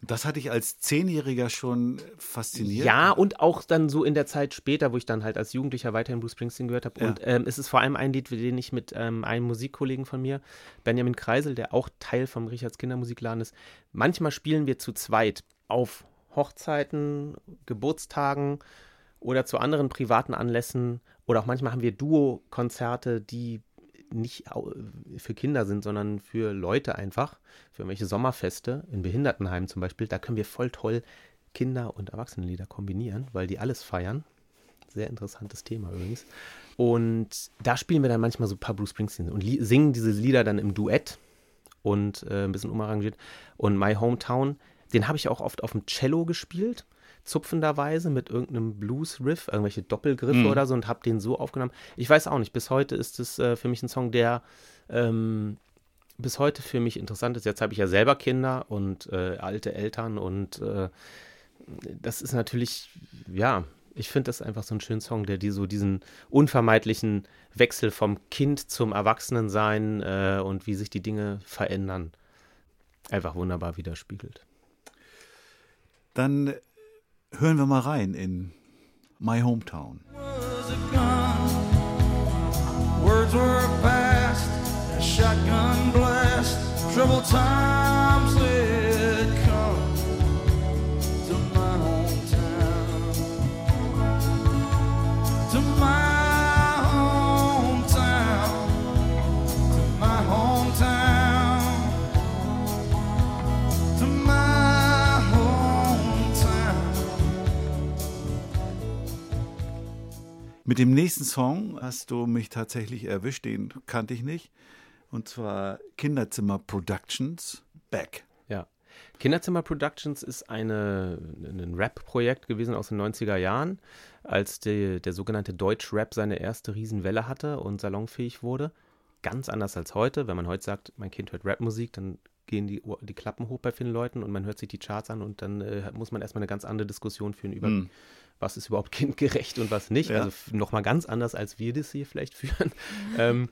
Das hatte ich als Zehnjähriger schon fasziniert. Ja, und auch dann so in der Zeit später, wo ich dann halt als Jugendlicher weiterhin Bruce Springsteen gehört habe. Ja. Und ähm, es ist vor allem ein Lied, den ich mit ähm, einem Musikkollegen von mir, Benjamin Kreisel, der auch Teil vom Richards Kindermusikladen ist, manchmal spielen wir zu zweit auf Hochzeiten, Geburtstagen oder zu anderen privaten Anlässen. Oder auch manchmal haben wir Duo-Konzerte, die nicht für Kinder sind, sondern für Leute einfach, für irgendwelche Sommerfeste, in Behindertenheimen zum Beispiel. Da können wir voll toll Kinder- und Erwachsenenlieder kombinieren, weil die alles feiern. Sehr interessantes Thema übrigens. Und da spielen wir dann manchmal so ein paar Bruce Springsteen und singen diese Lieder dann im Duett und äh, ein bisschen umarrangiert. Und My Hometown, den habe ich auch oft auf dem Cello gespielt, zupfenderweise mit irgendeinem Blues-Riff, irgendwelche Doppelgriffe Mhm. oder so und habe den so aufgenommen. Ich weiß auch nicht, bis heute ist es äh, für mich ein Song, der ähm, bis heute für mich interessant ist. Jetzt habe ich ja selber Kinder und äh, alte Eltern und äh, das ist natürlich, ja, ich finde das einfach so ein schöner Song, der die so diesen unvermeidlichen Wechsel vom Kind zum Erwachsenensein äh, und wie sich die Dinge verändern, einfach wunderbar widerspiegelt. Dann hören wir mal rein in My Hometown. Words were past, shotgun blast. Troubled times Mit dem nächsten Song hast du mich tatsächlich erwischt, den kannte ich nicht. Und zwar Kinderzimmer Productions Back. Ja. Kinderzimmer Productions ist eine, ein Rap-Projekt gewesen aus den 90er Jahren, als die, der sogenannte Deutsch-Rap seine erste Riesenwelle hatte und salonfähig wurde. Ganz anders als heute. Wenn man heute sagt, mein Kind hört Rapmusik, dann gehen die, die Klappen hoch bei vielen Leuten und man hört sich die Charts an und dann äh, muss man erstmal eine ganz andere Diskussion führen über, Hm. Was ist überhaupt kindgerecht und was nicht. Ja. Also nochmal ganz anders, als wir das hier vielleicht führen. ähm,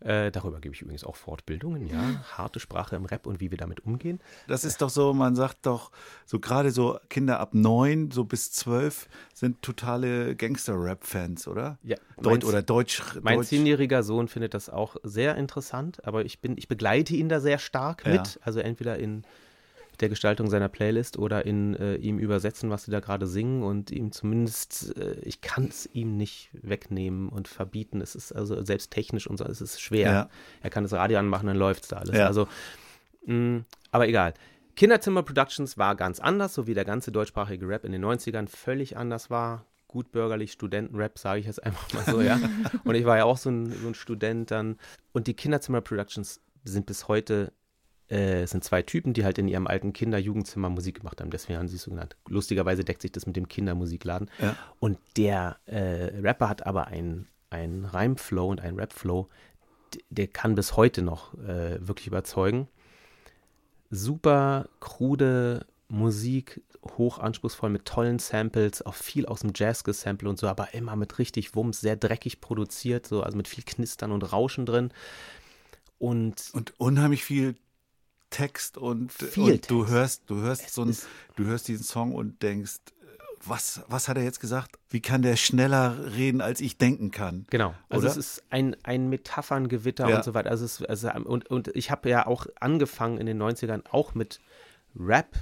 äh, darüber gebe ich übrigens auch Fortbildungen, ja. Harte Sprache im Rap und wie wir damit umgehen. Das ist doch so, man sagt doch, so gerade so Kinder ab neun, so bis zwölf sind totale Gangster-Rap-Fans, oder? Ja, Deut mein- oder Deutsch. Mein Deutsch. zehnjähriger Sohn findet das auch sehr interessant, aber ich bin, ich begleite ihn da sehr stark Ja. mit. Also entweder in der Gestaltung seiner Playlist oder in äh, ihm übersetzen, was sie da gerade singen und ihm zumindest, äh, ich kann es ihm nicht wegnehmen und verbieten. Es ist also selbst technisch und so, es ist schwer. Ja. Er kann das Radio anmachen, dann läuft es da alles. Ja. Also, mh, aber egal. Kinderzimmer Productions war ganz anders, so wie der ganze deutschsprachige Rap in den 90ern völlig anders war. Gut bürgerlich Studentenrap, sage ich jetzt einfach mal so, ja. Und ich war ja auch so ein, so ein Student dann. Und die Kinderzimmer Productions sind bis heute, äh, es sind zwei Typen, die halt in ihrem alten Kinder-Jugendzimmer Musik gemacht haben. Deswegen haben sie es so genannt. Lustigerweise deckt sich das mit dem Kindermusikladen. Ja. Und der äh, Rapper hat aber einen, einen Reimflow und einen Rapflow, der kann bis heute noch äh, wirklich überzeugen. Super krude Musik, hoch anspruchsvoll mit tollen Samples, auch viel aus dem Jazz gesampelt und so, aber immer mit richtig Wumms, sehr dreckig produziert, so, also mit viel Knistern und Rauschen drin. Und Und unheimlich viel Text und, Viel und du Text. hörst, du hörst Es so ein, du hörst diesen Song und denkst, was, was hat er jetzt gesagt? Wie kann der schneller reden, als ich denken kann? Genau, also Oder? es ist ein, ein Metapherngewitter Ja. und so weiter. Also es, also, und, und ich habe ja auch angefangen in den 90ern auch mit Rap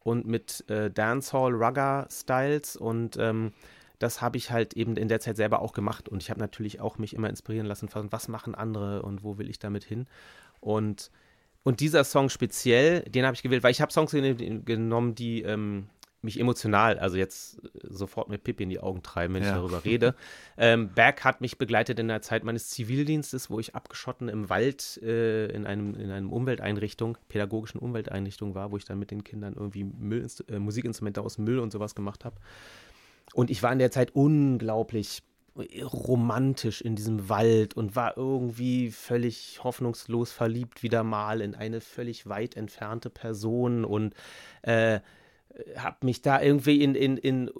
und mit äh, Dancehall, Rugger-Styles und ähm, das habe ich halt eben in der Zeit selber auch gemacht und ich habe natürlich auch mich immer inspirieren lassen von was machen andere und wo will ich damit hin und und dieser Song speziell, den habe ich gewählt, weil ich habe Songs gen- genommen, die ähm, mich emotional, also jetzt äh, sofort mit Pippi in die Augen treiben, wenn ich Ja. darüber rede. Ähm, Back hat mich begleitet in der Zeit meines Zivildienstes, wo ich abgeschotten im Wald äh, in einem in einem Umwelteinrichtung, pädagogischen Umwelteinrichtung war, wo ich dann mit den Kindern irgendwie Müll, äh, Musikinstrumente aus Müll und sowas gemacht habe. Und ich war in der Zeit unglaublich romantisch in diesem Wald und war irgendwie völlig hoffnungslos verliebt wieder mal in eine völlig weit entfernte Person und äh, habe mich da irgendwie in, in, in,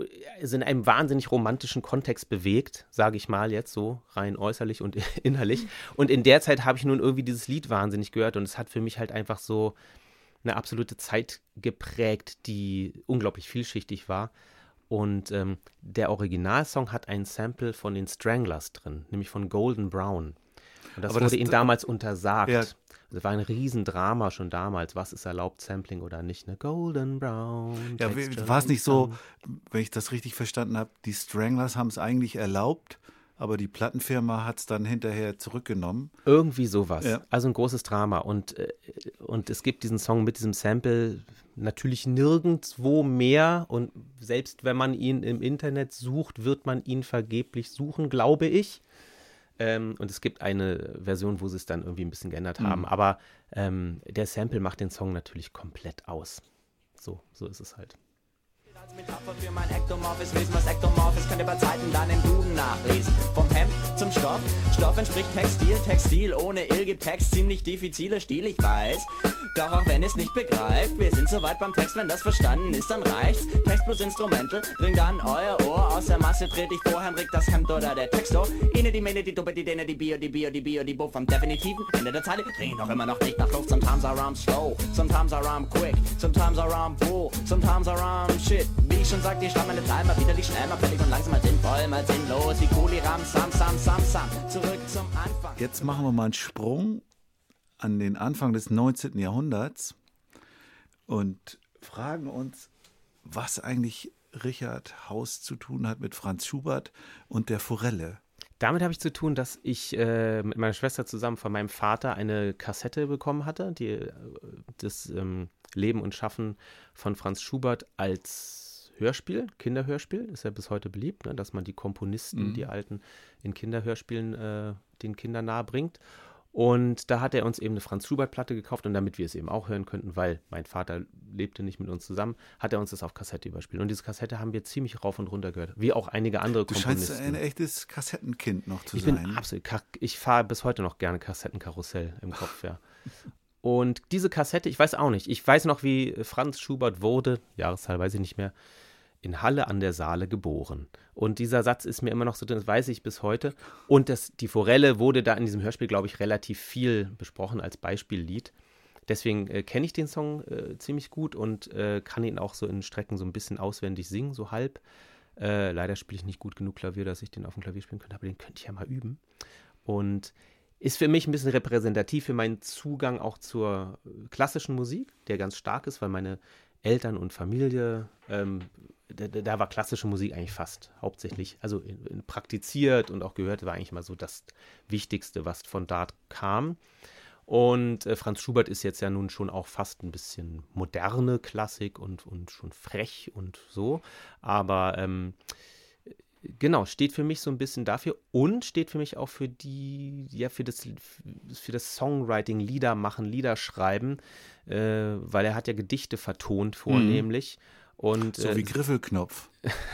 also in einem wahnsinnig romantischen Kontext bewegt, sage ich mal jetzt so rein äußerlich und innerlich. Und in der Zeit habe ich nun irgendwie dieses Lied wahnsinnig gehört und es hat für mich halt einfach so eine absolute Zeit geprägt, die unglaublich vielschichtig war. Und ähm, der Originalsong hat ein Sample von den Stranglers drin, nämlich von Golden Brown. Und das Aber wurde das- ihnen damals untersagt. Ja. Das war ein Riesendrama schon damals. Was ist erlaubt, Sampling oder nicht? Ne? Golden Brown. Ja, war es nicht so, wenn ich das richtig verstanden habe, die Stranglers haben es eigentlich erlaubt, aber die Plattenfirma hat es dann hinterher zurückgenommen. Irgendwie sowas. Ja. Also ein großes Drama. Und, äh, und es gibt diesen Song mit diesem Sample natürlich nirgendwo mehr. Und selbst wenn man ihn im Internet sucht, wird man ihn vergeblich suchen, glaube ich. Ähm, und es gibt eine Version, wo sie es dann irgendwie ein bisschen geändert haben. Aber ähm, der Sample macht den Song natürlich komplett aus. So, so ist es halt. Als Hemd zum Stoff, Stoff entspricht Textil, Textil ohne Ill gibt Text ziemlich diffizile Stil, ich weiß. Doch auch wenn es nicht begreift, wir sind soweit beim Text, wenn das verstanden ist, dann reicht's. Text plus Instrumental, bringt dann euer Ohr aus der Masse, dreht dich vor, Henrik das Hemd oder der Textor. Ine, die Mene, die Duppe, die Dene, die Bio, die Bio, die Bio, die Bo vom definitiven Ende der Zeile. Drehen doch immer noch nicht nach Luft, sometimes I rhyme slow, sometimes I rhyme quick, sometimes I rhyme bull, sometimes I rhyme shit. Wie ich schon sagte, ich stamm meine Zahl mal widerlich schnell, mal fällig und langsam, mal sinnvoll, mal sinnlos, wie Kuli, Ram, Sam, Sam, Sam, Sam. Zurück zum Anfang. Jetzt machen wir mal einen Sprung an den Anfang des 19. Jahrhunderts und fragen uns, was eigentlich Richard Haus zu tun hat mit Franz Schubert und der Forelle. Damit habe ich zu tun, dass ich äh, mit meiner Schwester zusammen von meinem Vater eine Kassette bekommen hatte, die äh, das ähm, Leben und Schaffen von Franz Schubert als Hörspiel, Kinderhörspiel, ist ja bis heute beliebt, ne, dass man die Komponisten, die alten, in Kinderhörspielen äh, den Kindern nahe bringt. Und da hat er uns eben eine Franz Schubert-Platte gekauft und damit wir es eben auch hören könnten, weil mein Vater lebte nicht mit uns zusammen, hat er uns das auf Kassette überspielt. Und diese Kassette haben wir ziemlich rauf und runter gehört, wie auch einige andere Du Komponisten. scheinst ein echtes Kassettenkind noch zu Ich sein. bin absolut, ka- ich fahre bis heute noch gerne Kassettenkarussell im Kopf, ja. Und diese Kassette, ich weiß auch nicht, ich weiß noch, wie Franz Schubert wurde, Jahreszahl weiß ich nicht mehr, in Halle an der Saale geboren. Und dieser Satz ist mir immer noch so das weiß ich bis heute. Und das, die Forelle wurde da in diesem Hörspiel, glaube ich, relativ viel besprochen als Beispiellied. Deswegen äh, kenne ich den Song äh, ziemlich gut und äh, kann ihn auch so in Strecken so ein bisschen auswendig singen, so halb. Äh, leider spiele ich nicht gut genug Klavier, dass ich den auf dem Klavier spielen könnte, aber den könnte ich ja mal üben. Und ist für mich ein bisschen repräsentativ für meinen Zugang auch zur äh, klassischen Musik, der ganz stark ist, weil meine Eltern und Familie, ähm, da, da war klassische Musik eigentlich fast hauptsächlich, also in, in, praktiziert und auch gehört, war eigentlich mal so das Wichtigste, was von dort kam. Und äh, Franz Schubert ist jetzt ja nun schon auch fast ein bisschen moderne Klassik und, und schon frech und so. Aber ähm, genau, steht für mich so ein bisschen dafür und steht für mich auch für die, ja, für das, für das Songwriting, Lieder machen, Lieder schreiben, äh, weil er hat ja Gedichte vertont vornehmlich. Und, so äh, wie Griffelknopf.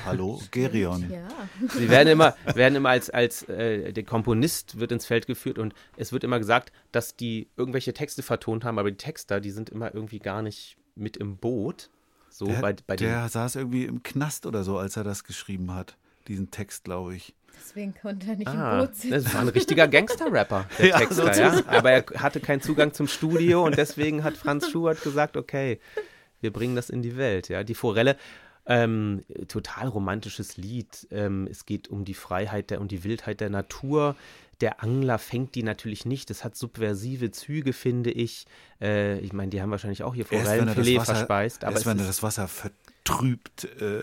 Hallo, Gerion. Ja. Sie werden immer, werden immer als, als äh, der Komponist wird ins Feld geführt und es wird immer gesagt, dass die irgendwelche Texte vertont haben, aber die Texter, die sind immer irgendwie gar nicht mit im Boot. So Der, bei, bei der saß irgendwie im Knast oder so, als er das geschrieben hat. Diesen Text, glaube ich. Deswegen konnte er nicht Ah, im Boot sitzen. das war ein richtiger Gangster-Rapper, der Ja, Texter, ja. Aber er hatte keinen Zugang zum Studio und deswegen hat Franz Schubert gesagt, okay, wir bringen das in die Welt, ja. Die Forelle, ähm, total romantisches Lied. Ähm, es geht um die Freiheit der, und die Wildheit der Natur. Der Angler fängt die natürlich nicht. Das hat subversive Züge, finde ich. Äh, ich meine, die haben wahrscheinlich auch hier er Forellenfilet Wasser, verspeist. Aber erst wenn er das Wasser vertrübt, äh,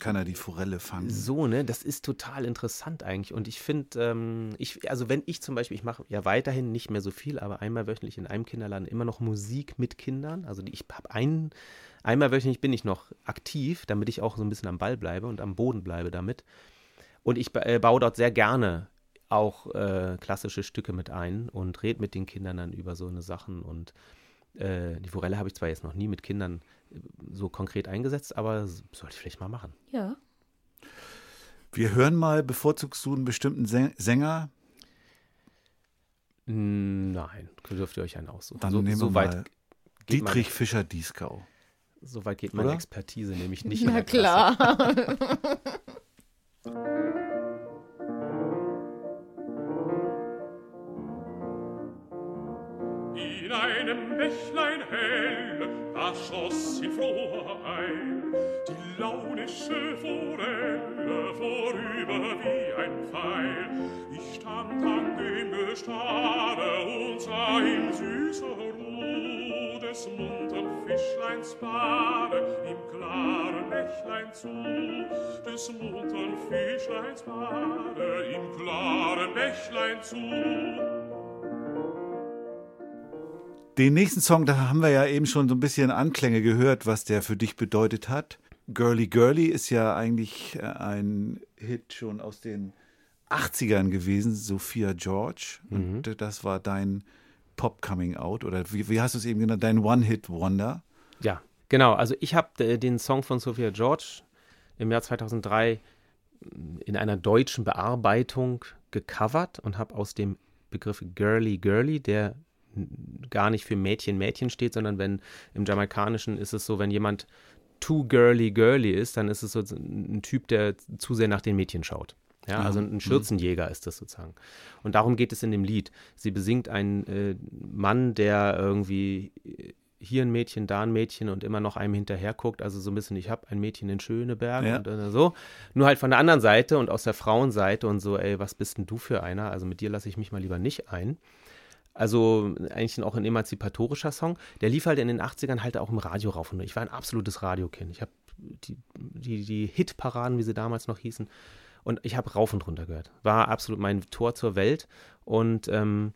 kann er die Forelle fangen. So, ne, das ist total interessant eigentlich. Und ich finde, ähm, ich, also wenn ich zum Beispiel, ich mache ja weiterhin nicht mehr so viel, aber einmal wöchentlich in einem Kinderladen immer noch Musik mit Kindern. Also ich habe einen, einmal wöchentlich bin ich noch aktiv, damit ich auch so ein bisschen am Ball bleibe und am Boden bleibe damit. Und ich äh, baue dort sehr gerne auch äh, klassische Stücke mit ein und rede mit den Kindern dann über so eine Sachen. Und äh, die Forelle habe ich zwar jetzt noch nie mit Kindern so konkret eingesetzt, aber sollte ich vielleicht mal machen. Ja. Wir hören mal, bevorzugst du einen bestimmten Säng- Sänger? Nein, dürft ihr euch einen aussuchen. Dann so, nehmen so wir weit mal Dietrich Fischer-Dieskau. So weit geht meine Oder? Expertise nämlich nicht. in Na klar. In einem Bächlein hell, erschoß sie froh ein. Die launische Forelle vorüber wie ein Pfeil. Ich stand an dem Gestade und sah in süßer Ruh des muntern Fischleins Bade im klaren Bächlein zu. Des muntern Fischleins Bade im klaren Bächlein zu. Den nächsten Song, da haben wir ja eben schon so ein bisschen Anklänge gehört, was der für dich bedeutet hat. Girly Girly ist ja eigentlich äh, ein Hit schon aus den 80ern gewesen, Sophia George. Und äh, das war dein Pop-Coming-out oder wie, wie hast du es eben genannt? Dein One-Hit-Wonder. Ja, genau. Also ich habe äh, den Song von Sophia George im Jahr 2003 in einer deutschen Bearbeitung gecovert und habe aus dem Begriff Girly Girly, der gar nicht für Mädchen Mädchen steht, sondern wenn im Jamaikanischen ist es so, wenn jemand too girly girly ist, dann ist es so ein Typ, der zu sehr nach den Mädchen schaut. Ja, also ein Schürzenjäger ist das sozusagen. Und darum geht es in dem Lied. Sie besingt einen äh, Mann, der irgendwie äh, hier ein Mädchen, da ein Mädchen und immer noch einem hinterher guckt. Also so ein bisschen, ich habe ein Mädchen in Schöneberg Ja. und äh, so. Nur halt von der anderen Seite und aus der Frauenseite und so, ey, was bist denn du für einer? Also mit dir lasse ich mich mal lieber nicht ein. Also eigentlich auch ein emanzipatorischer Song. Der lief halt in den 80ern halt auch im Radio rauf und. Ich war ein absolutes Radiokind. Ich habe die, die, die Hitparaden, wie sie damals noch hießen, und ich habe rauf und runter gehört. War absolut mein Tor zur Welt und ähm,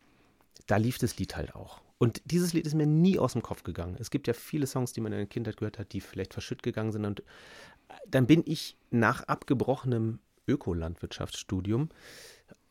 da lief das Lied halt auch. Und dieses Lied ist mir nie aus dem Kopf gegangen. Es gibt ja viele Songs, die man in der Kindheit gehört hat, die vielleicht verschütt gegangen sind. Und dann bin ich nach abgebrochenem Ökolandwirtschaftsstudium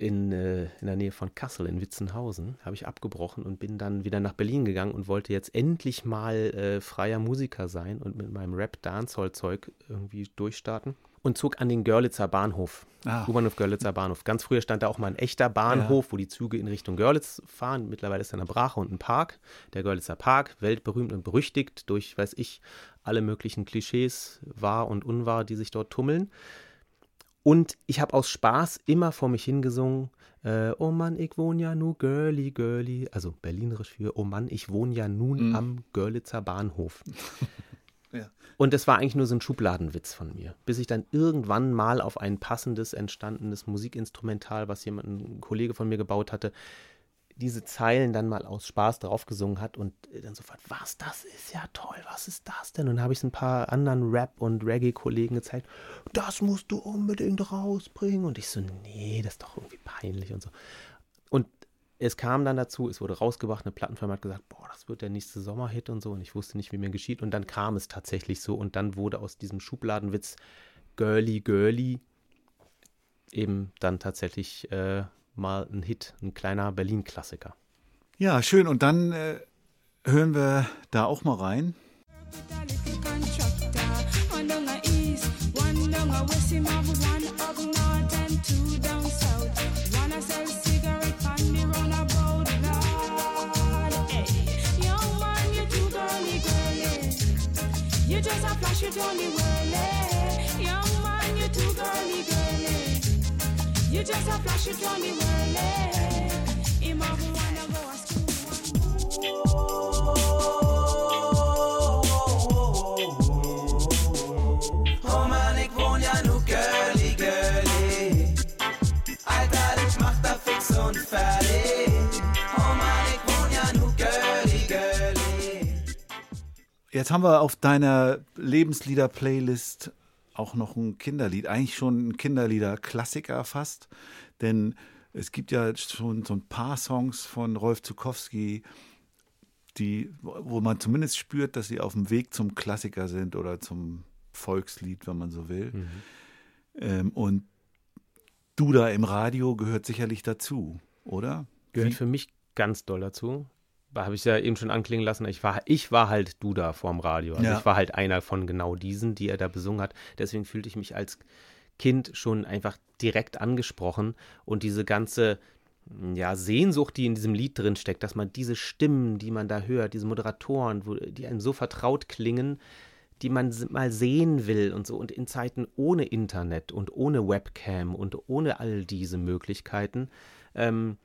in, äh, in der Nähe von Kassel in Witzenhausen, habe ich abgebrochen und bin dann wieder nach Berlin gegangen und wollte jetzt endlich mal äh, freier Musiker sein und mit meinem Rap-Dancehall-Zeug irgendwie durchstarten und zog an den Görlitzer Bahnhof. Ah. U-Bahnhof Görlitzer Bahnhof. Ganz früher stand da auch mal ein echter Bahnhof, wo die Züge in Richtung Görlitz fahren. Mittlerweile ist da eine Brache und ein Park. Der Görlitzer Park, weltberühmt und berüchtigt durch, weiß ich, alle möglichen Klischees, wahr und unwahr, die sich dort tummeln. Und ich habe aus Spaß immer vor mich hingesungen, äh, oh Mann, ich wohne ja nu girly, girly, also berlinerisch für, oh Mann, ich wohne ja nun am Görlitzer Bahnhof. Ja. Und das war eigentlich nur so ein Schubladenwitz von mir, bis ich dann irgendwann mal auf ein passendes, entstandenes Musikinstrumental, was jemand, ein Kollege von mir gebaut hatte, diese Zeilen dann mal aus Spaß draufgesungen hat und dann sofort, was, das ist ja toll, was ist das denn? Und dann habe ich es ein paar anderen Rap- und Reggae-Kollegen gezeigt, das musst du unbedingt rausbringen. Und ich so, nee, das ist doch irgendwie peinlich und so. Und es kam dann dazu, es wurde rausgebracht, eine Plattenfirma hat gesagt, boah, das wird der nächste Sommerhit und so. Und ich wusste nicht, wie mir geschieht. Und dann kam es tatsächlich so. Und dann wurde aus diesem Schubladenwitz Girly Girly eben dann tatsächlich äh, mal ein Hit, ein kleiner Berlin-Klassiker. Ja, schön. Und dann äh, hören wir da auch mal rein. You too girly, girly. You just a flash on the whirly. Young man, you too girly, girly. You just ja nu girly, girly. Alter, ich mach fix und fertig. Oh wohn ja nu girly, girly. Jetzt haben wir auf deiner Lebenslieder-Playlist auch noch ein Kinderlied, eigentlich schon ein Kinderlieder-Klassiker fast, denn es gibt ja schon so ein paar Songs von Rolf Zukowski, die, wo man zumindest spürt, dass sie auf dem Weg zum Klassiker sind oder zum Volkslied, wenn man so will. Ähm, und du da im Radio gehört sicherlich dazu, oder? Gehört Wie- für mich ganz doll dazu. Da habe ich ja eben schon anklingen lassen. Ich war, ich war halt du da vorm Radio. Also Ja. ich war halt einer von genau diesen, die er da besungen hat. Deswegen fühlte ich mich als Kind schon einfach direkt angesprochen und diese ganze ja, Sehnsucht, die in diesem Lied drin steckt, dass man diese Stimmen, die man da hört, diese Moderatoren, wo, die einem so vertraut klingen, die man mal sehen will und so. Und in Zeiten ohne Internet und ohne Webcam und ohne all diese Möglichkeiten, ähm,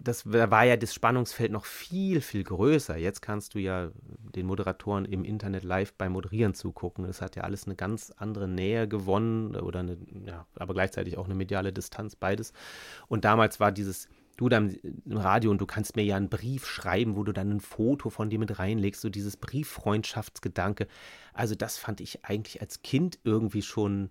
das da war ja das Spannungsfeld noch viel, viel größer. Jetzt kannst du ja den Moderatoren im Internet live beim Moderieren zugucken. Es hat ja alles eine ganz andere Nähe gewonnen oder eine, ja, aber gleichzeitig auch eine mediale Distanz, beides. Und damals war dieses, du da im, im Radio und du kannst mir ja einen Brief schreiben, wo du dann ein Foto von dir mit reinlegst, so dieses Brieffreundschaftsgedanke. Also das fand ich eigentlich als Kind irgendwie schon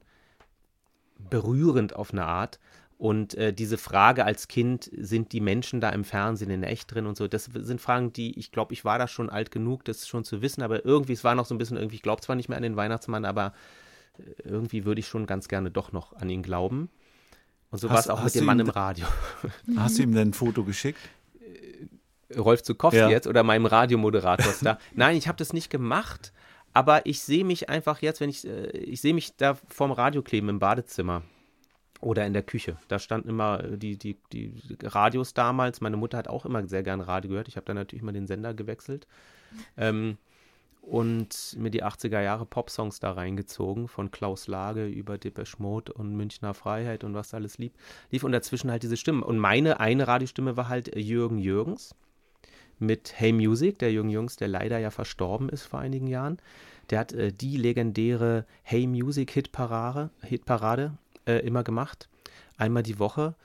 berührend auf eine Art. Und äh, diese Frage als Kind, sind die Menschen da im Fernsehen in echt drin und so, das sind Fragen, die, ich glaube, ich war da schon alt genug, das schon zu wissen, aber irgendwie, es war noch so ein bisschen, irgendwie, ich glaube zwar nicht mehr an den Weihnachtsmann, aber äh, irgendwie würde ich schon ganz gerne doch noch an ihn glauben. Und so war es auch mit dem Mann im Radio. Hast du ihm denn ein Foto geschickt? Rolf Zukowski Ja. jetzt oder meinem Radiomoderator da. Nein, ich habe das nicht gemacht, aber ich sehe mich einfach jetzt, wenn ich, äh, ich sehe mich da vorm Radio kleben im Badezimmer oder in der Küche. Da standen immer äh, die, die, die Radios damals. Meine Mutter hat auch immer sehr gern Radio gehört. Ich habe dann natürlich mal den Sender gewechselt. Ähm, und mir die 80er Jahre Popsongs da reingezogen, von Klaus Lage über Depeche Mode und Münchner Freiheit und was alles lieb, lief und dazwischen halt diese Stimmen. Und meine eine Radiostimme war halt Jürgen Jürgens mit Hey Music, der Jürgen Jürgens, der leider ja verstorben ist vor einigen Jahren. Der hat äh, die legendäre Hey Music Hitparade, Hitparade äh, immer gemacht, einmal die Woche.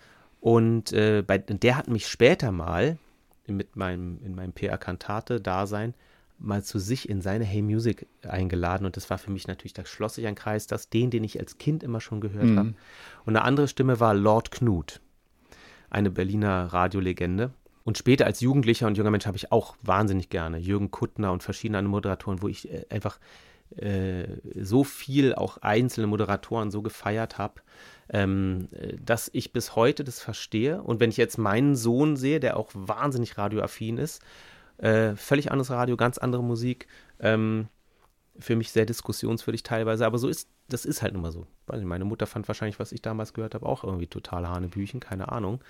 Und äh, bei, der hat mich später mal mit meinem, in meinem PR-Kantate-Dasein mal zu sich in seine Hey Music eingeladen und das war für mich natürlich, da schloss sich ein Kreis, dass den, den ich als Kind immer schon gehört Mhm. habe. Und eine andere Stimme war Lord Knut, eine Berliner Radiolegende. Und später als Jugendlicher und junger Mensch habe ich auch wahnsinnig gerne Jürgen Kuttner und verschiedene andere Moderatoren, wo ich äh, einfach so viel auch einzelne Moderatoren so gefeiert habe, ähm, äh, dass ich bis heute das verstehe. Und wenn ich jetzt meinen Sohn sehe, der auch wahnsinnig radioaffin ist, äh, völlig anderes Radio, ganz andere Musik, ähm, für mich sehr diskussionswürdig teilweise, aber so ist, das ist halt nun mal so. Meine Mutter fand wahrscheinlich, was ich damals gehört habe, auch irgendwie total Hanebüchen, keine Ahnung.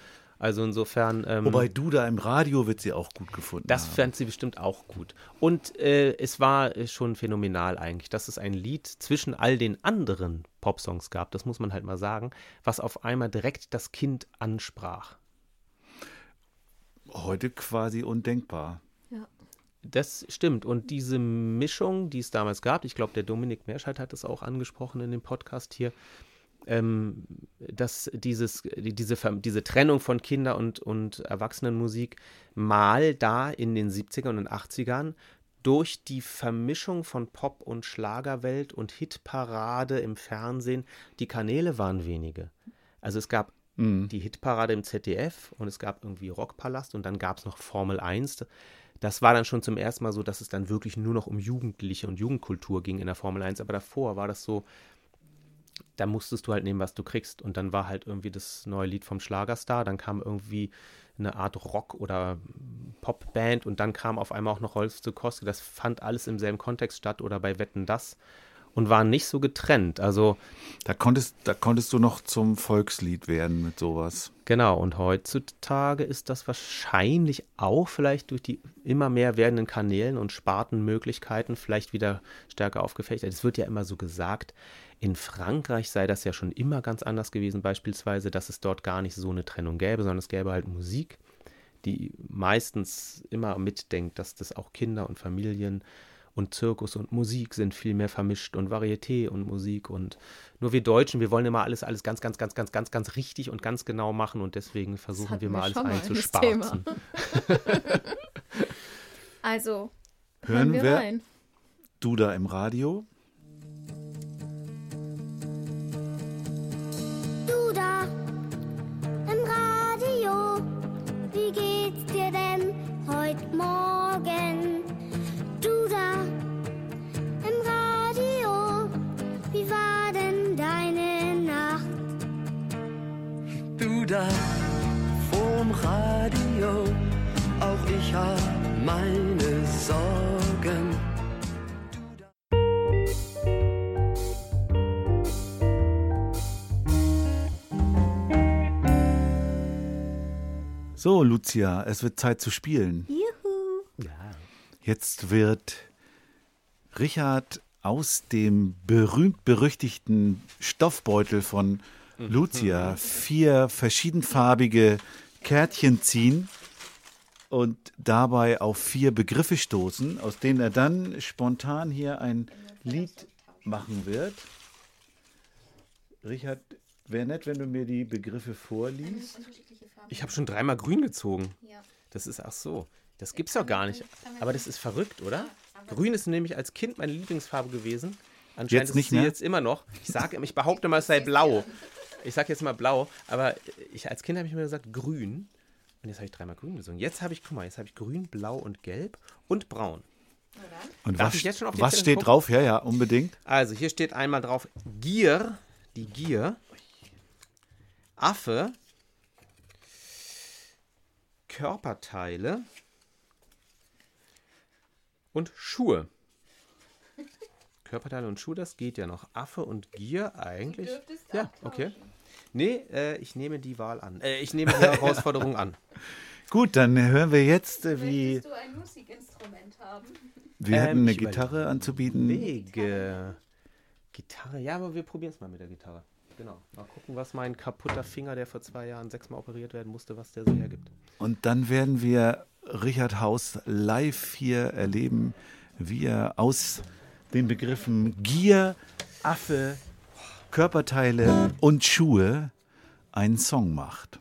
Also insofern. Ähm, Wobei du da im Radio wird sie auch gut gefunden das haben. fand sie bestimmt auch gut. Und äh, es war äh, schon phänomenal eigentlich, dass es ein Lied zwischen all den anderen Popsongs gab, das muss man halt mal sagen, was auf einmal direkt das Kind ansprach. Heute quasi undenkbar. Das stimmt. Und diese Mischung, die es damals gab, ich glaube, der Dominik Merscheid hat es auch angesprochen in dem Podcast hier, ähm, dass dieses, die- diese, diese Trennung von Kinder- und, und Erwachsenenmusik mal da in den 70ern und 80ern durch die Vermischung von Pop- und Schlagerwelt und Hitparade im Fernsehen, die Kanäle waren wenige. Also es gab die Hitparade im ZDF und es gab irgendwie Rockpalast und dann gab es noch Formel 1. Das war dann schon zum ersten Mal so, dass es dann wirklich nur noch um Jugendliche und Jugendkultur ging in der Formel 1. Aber davor war das so, da musstest du halt nehmen, was du kriegst. Und dann war halt irgendwie das neue Lied vom Schlagerstar, dann kam irgendwie eine Art Rock- oder Popband und dann kam auf einmal auch noch Rolf Zukowski. Das fand alles im selben Kontext statt oder bei Wetten das und waren nicht so getrennt. Also Da konntest, da konntest du noch zum Volkslied werden mit sowas. Genau, und heutzutage ist das wahrscheinlich auch vielleicht durch die immer mehr werdenden Kanälen und Spartenmöglichkeiten vielleicht wieder stärker aufgefächert. Es wird ja immer so gesagt, in Frankreich sei das ja schon immer ganz anders gewesen, beispielsweise, dass es dort gar nicht so eine Trennung gäbe, sondern es gäbe halt Musik, die meistens immer mitdenkt, dass das auch Kinder und Familien und Zirkus und Musik sind viel mehr vermischt und Varieté und Musik und nur wir Deutschen, wir wollen immer alles, alles ganz, ganz, ganz, ganz, ganz, ganz richtig und ganz genau machen und deswegen versuchen wir mal alles einzusparzen. Also, Hören wir wir rein. du da im Radio? heute Morgen. Du da im Radio, wie war denn deine Nacht? Du da vorm Radio, auch ich hab meine Sorgen. So, Lucia, es wird Zeit zu spielen. Ja. Jetzt wird Richard aus dem berühmt-berüchtigten Stoffbeutel von Lucia vier verschiedenfarbige Kärtchen ziehen und dabei auf vier Begriffe stoßen, aus denen er dann spontan hier ein Lied machen wird. Richard, wäre nett, wenn du mir die Begriffe vorliest. Ich habe schon dreimal grün gezogen. Das ist, ach so, das gibt's doch gar nicht. Aber das ist verrückt, oder? Grün ist nämlich als Kind meine Lieblingsfarbe gewesen. Anscheinend Jetzt nicht ist sie mehr? jetzt immer noch. Ich sage, ich behaupte mal, es sei blau. Ich sage jetzt mal blau, aber ich, als Kind habe ich mir gesagt grün. Und jetzt habe ich dreimal grün gesungen. Jetzt habe ich, guck mal, jetzt habe ich grün, blau und gelb und braun. Und Darf was, was steht gucken? drauf? Ja, ja, unbedingt. Also, hier steht einmal drauf Gier, die Gier. Affe. Körperteile. Und Schuhe. Körperteile und Schuhe, das geht ja noch. Affe und Gier eigentlich. Ja, okay. Nee, äh, ich nehme die Wahl an. Äh, ich nehme die Herausforderung an. Gut, dann hören wir jetzt, äh, wie du ein Musikinstrument haben? wir Ähm, hätten eine Gitarre anzubieten. Wege. Gitarre, ja, aber wir probieren es mal mit der Gitarre. Genau. Mal gucken, was mein kaputter Finger, der vor zwei Jahren sechsmal operiert werden musste, was der so hergibt. Und dann werden wir Richard Haus live hier erleben, wie er aus den Begriffen Gier, Affe, Körperteile und Schuhe einen Song macht.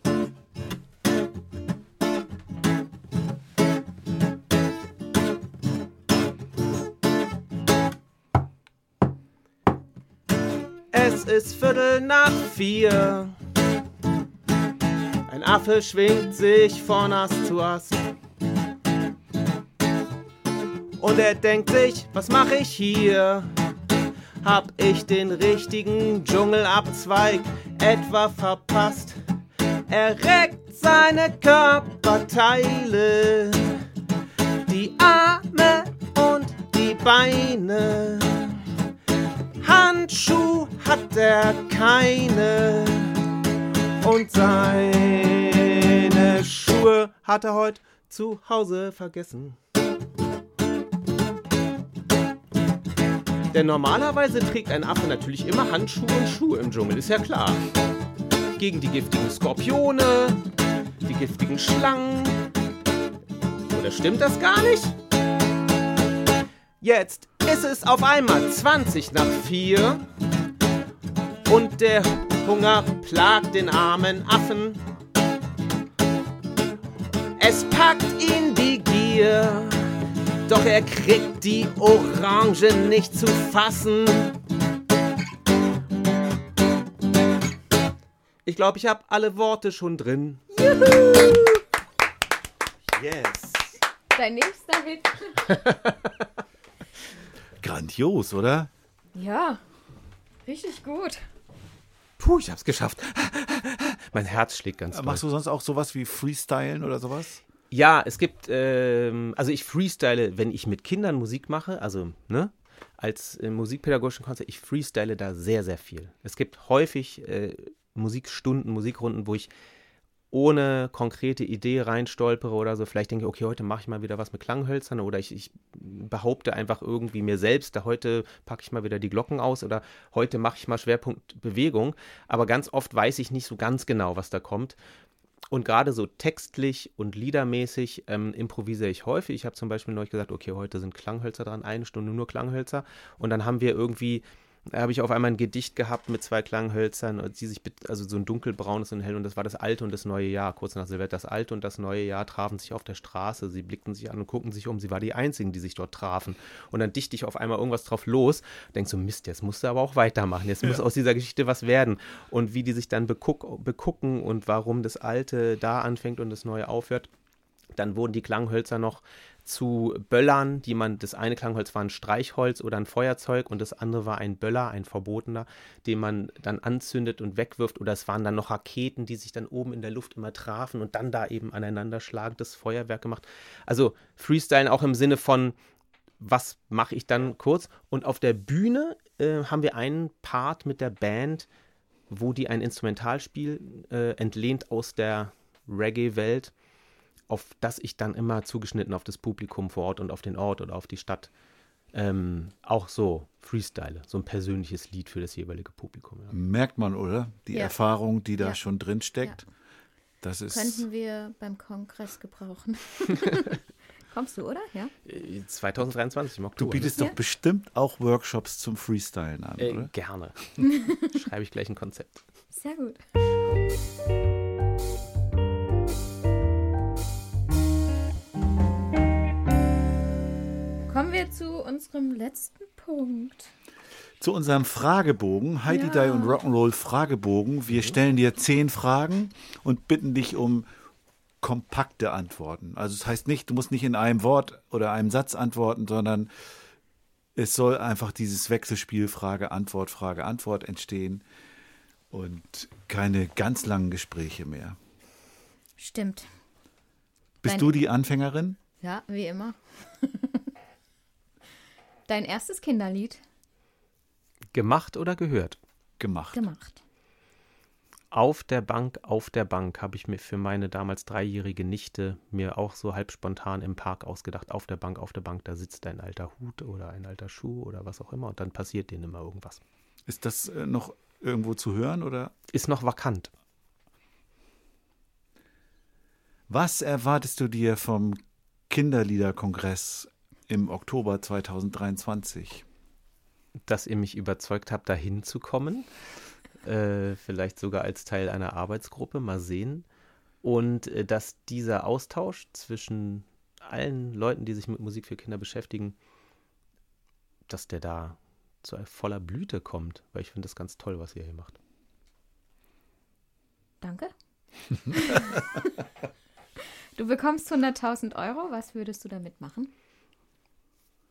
Es ist Viertel nach vier. Ein Affe schwingt sich von Ast zu Ast. Und er denkt sich, was mache ich hier? Hab ich den richtigen Dschungelabzweig etwa verpasst? Er reckt seine Körperteile, die Arme und die Beine. Handschuh hat er keine und seine Schuhe hat er heute zu Hause vergessen. Denn normalerweise trägt ein Affe natürlich immer Handschuhe und Schuhe im Dschungel, ist ja klar. Gegen die giftigen Skorpione, die giftigen Schlangen. Oder stimmt das gar nicht? Jetzt ist es auf einmal 20 nach 4 und der Hunger plagt den armen Affen. Es packt ihn die Gier, doch er kriegt die Orange nicht zu fassen. Ich glaube, ich habe alle Worte schon drin. Yes. Dein nächster Hit. Grandios, oder? Ja, richtig gut. Puh, ich hab's geschafft. Mein Herz schlägt ganz doll. Machst du sonst auch sowas wie Freestylen oder sowas? Ja, es gibt, ähm, also ich freestyle, wenn ich mit Kindern Musik mache, also, ne, als äh, musikpädagogischen Konzert, ich freestyle da sehr, sehr viel. Es gibt häufig äh, Musikstunden, Musikrunden, wo ich ohne konkrete Idee reinstolpere oder so. Vielleicht denke ich, okay, heute mache ich mal wieder was mit Klanghölzern oder ich, ich behaupte einfach irgendwie mir selbst, da heute packe ich mal wieder die Glocken aus oder heute mache ich mal Schwerpunkt Bewegung. Aber ganz oft weiß ich nicht so ganz genau, was da kommt. Und gerade so textlich und liedermäßig ähm, improvisiere ich häufig. Ich habe zum Beispiel neulich gesagt, okay, heute sind Klanghölzer dran, eine Stunde nur Klanghölzer. Und dann haben wir irgendwie, habe ich auf einmal ein Gedicht gehabt mit zwei Klanghölzern, und die sich, also so ein dunkelbraunes und hell, und das war das alte und das neue Jahr. Kurz nach Silvester, das alte und das neue Jahr trafen sich auf der Straße. Sie blickten sich an und guckten sich um. Sie war die einzigen, die sich dort trafen. Und dann dichte ich auf einmal irgendwas drauf los. Denkst so, Mist, jetzt musst du aber auch weitermachen. Jetzt muss aus dieser Geschichte was werden. Und wie die sich dann beguck, begucken und warum das Alte da anfängt und das Neue aufhört. Dann wurden die Klanghölzer noch zu Böllern, die man, das eine Klangholz war ein Streichholz oder ein Feuerzeug und das andere war ein Böller, ein verbotener, den man dann anzündet und wegwirft oder es waren dann noch Raketen, die sich dann oben in der Luft immer trafen und dann da eben aneinander schlagendes Feuerwerk gemacht. Also Freestyle auch im Sinne von, was mache ich dann kurz? Und auf der Bühne äh, haben wir einen Part mit der Band, wo die ein Instrumentalspiel äh, entlehnt aus der Reggae-Welt auf das ich dann immer zugeschnitten auf das Publikum vor Ort und auf den Ort oder auf die Stadt ähm, auch so freestyle, so ein persönliches Lied für das jeweilige Publikum. Ja. Merkt man, oder? Die Ja. Erfahrung, die da Ja. schon drin steckt. Das ist. Könnten wir beim Kongress gebrauchen. Kommst du, oder? Ja. Äh, 2023 im Du Oktober. bietest ne? doch bestimmt auch Workshops zum Freestylen an, Äh, oder? gerne. Schreibe ich gleich ein Konzept. Sehr gut. Kommen wir zu unserem letzten Punkt. Zu unserem Fragebogen, Heidi Ja. Dai und Rock'n'Roll Fragebogen. Wir stellen dir zehn Fragen und bitten dich um kompakte Antworten. Also das heißt nicht, du musst nicht in einem Wort oder einem Satz antworten, sondern es soll einfach dieses Wechselspiel Frage, Antwort, Frage, Antwort entstehen und keine ganz langen Gespräche mehr. Stimmt. Bist Dein- du die Anfängerin? Ja, wie immer. Dein erstes Kinderlied Gemacht oder gehört? Gemacht. gemacht. Auf der Bank, auf der Bank habe ich mir für meine damals dreijährige Nichte mir auch so halb spontan im Park ausgedacht. Auf der Bank, auf der Bank, da sitzt ein alter Hut oder ein alter Schuh oder was auch immer und dann passiert denen immer irgendwas. Ist das äh, noch irgendwo zu hören oder? Ist noch vakant. Was erwartest du dir vom Kinderliederkongress im Oktober 2023? dass ihr mich überzeugt habt, da hinzukommen. Äh, vielleicht sogar als Teil einer Arbeitsgruppe, mal sehen. Und äh, dass dieser Austausch zwischen allen Leuten, die sich mit Musik für Kinder beschäftigen, dass der da zu voller Blüte kommt, weil ich finde das ganz toll, was ihr hier macht. Danke. du bekommst 100.000 Euro. Was würdest du damit machen?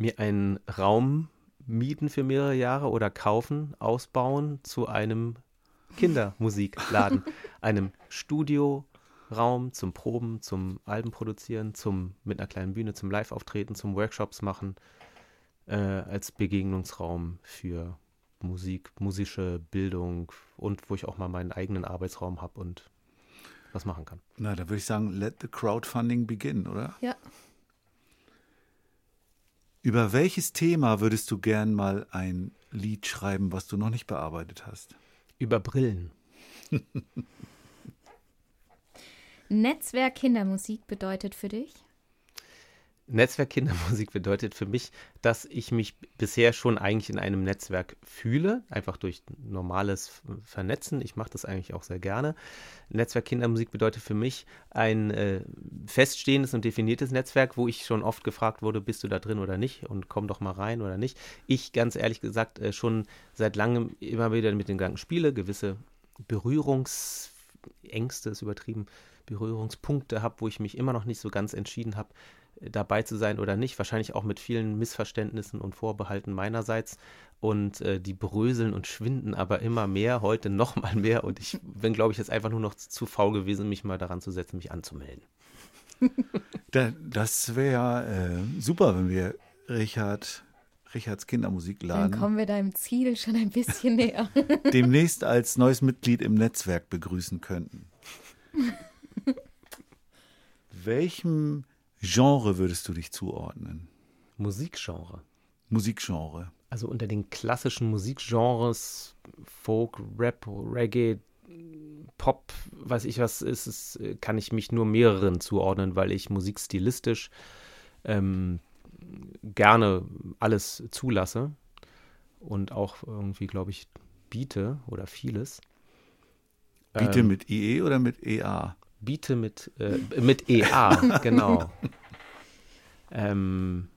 Mir einen Raum mieten für mehrere Jahre oder kaufen, ausbauen zu einem Kindermusikladen, einem Studioraum zum Proben, zum Alben produzieren, zum mit einer kleinen Bühne, zum Live-Auftreten, zum Workshops machen, äh, als Begegnungsraum für Musik, musische Bildung und wo ich auch mal meinen eigenen Arbeitsraum habe und was machen kann. Na, da würde ich sagen, let the crowdfunding begin, oder? Ja. Über welches Thema würdest du gern mal ein Lied schreiben, was du noch nicht bearbeitet hast? Über Brillen. Netzwerk Kindermusik bedeutet für dich? Netzwerk Kindermusik bedeutet für mich, dass ich mich bisher schon eigentlich in einem Netzwerk fühle, einfach durch normales Vernetzen. Ich mache das eigentlich auch sehr gerne. Netzwerk Kindermusik bedeutet für mich ein äh, feststehendes und definiertes Netzwerk, wo ich schon oft gefragt wurde, bist du da drin oder nicht und komm doch mal rein oder nicht. Ich ganz ehrlich gesagt äh, schon seit langem immer wieder mit den Gedanken spiele, gewisse Berührungsängste ist übertrieben, Berührungspunkte habe, wo ich mich immer noch nicht so ganz entschieden habe, dabei zu sein oder nicht. Wahrscheinlich auch mit vielen Missverständnissen und Vorbehalten meinerseits. Und äh, die bröseln und schwinden aber immer mehr, heute noch mal mehr. Und ich bin, glaube ich, jetzt einfach nur noch zu faul gewesen, mich mal daran zu setzen, mich anzumelden. Da, das wäre äh, super, wenn wir Richard, Richards Kindermusikladen Dann kommen wir deinem Ziel schon ein bisschen näher. demnächst als neues Mitglied im Netzwerk begrüßen könnten. Welchem Genre würdest du dich zuordnen? Musikgenre. Musikgenre. Also unter den klassischen Musikgenres, Folk, Rap, Reggae, Pop, weiß ich was ist, es, kann ich mich nur mehreren zuordnen, weil ich musikstilistisch ähm, gerne alles zulasse und auch irgendwie, glaube ich, biete oder vieles. Biete Ähm, mit IE oder mit EA? Biete mit, äh, mit EA, genau. ähm,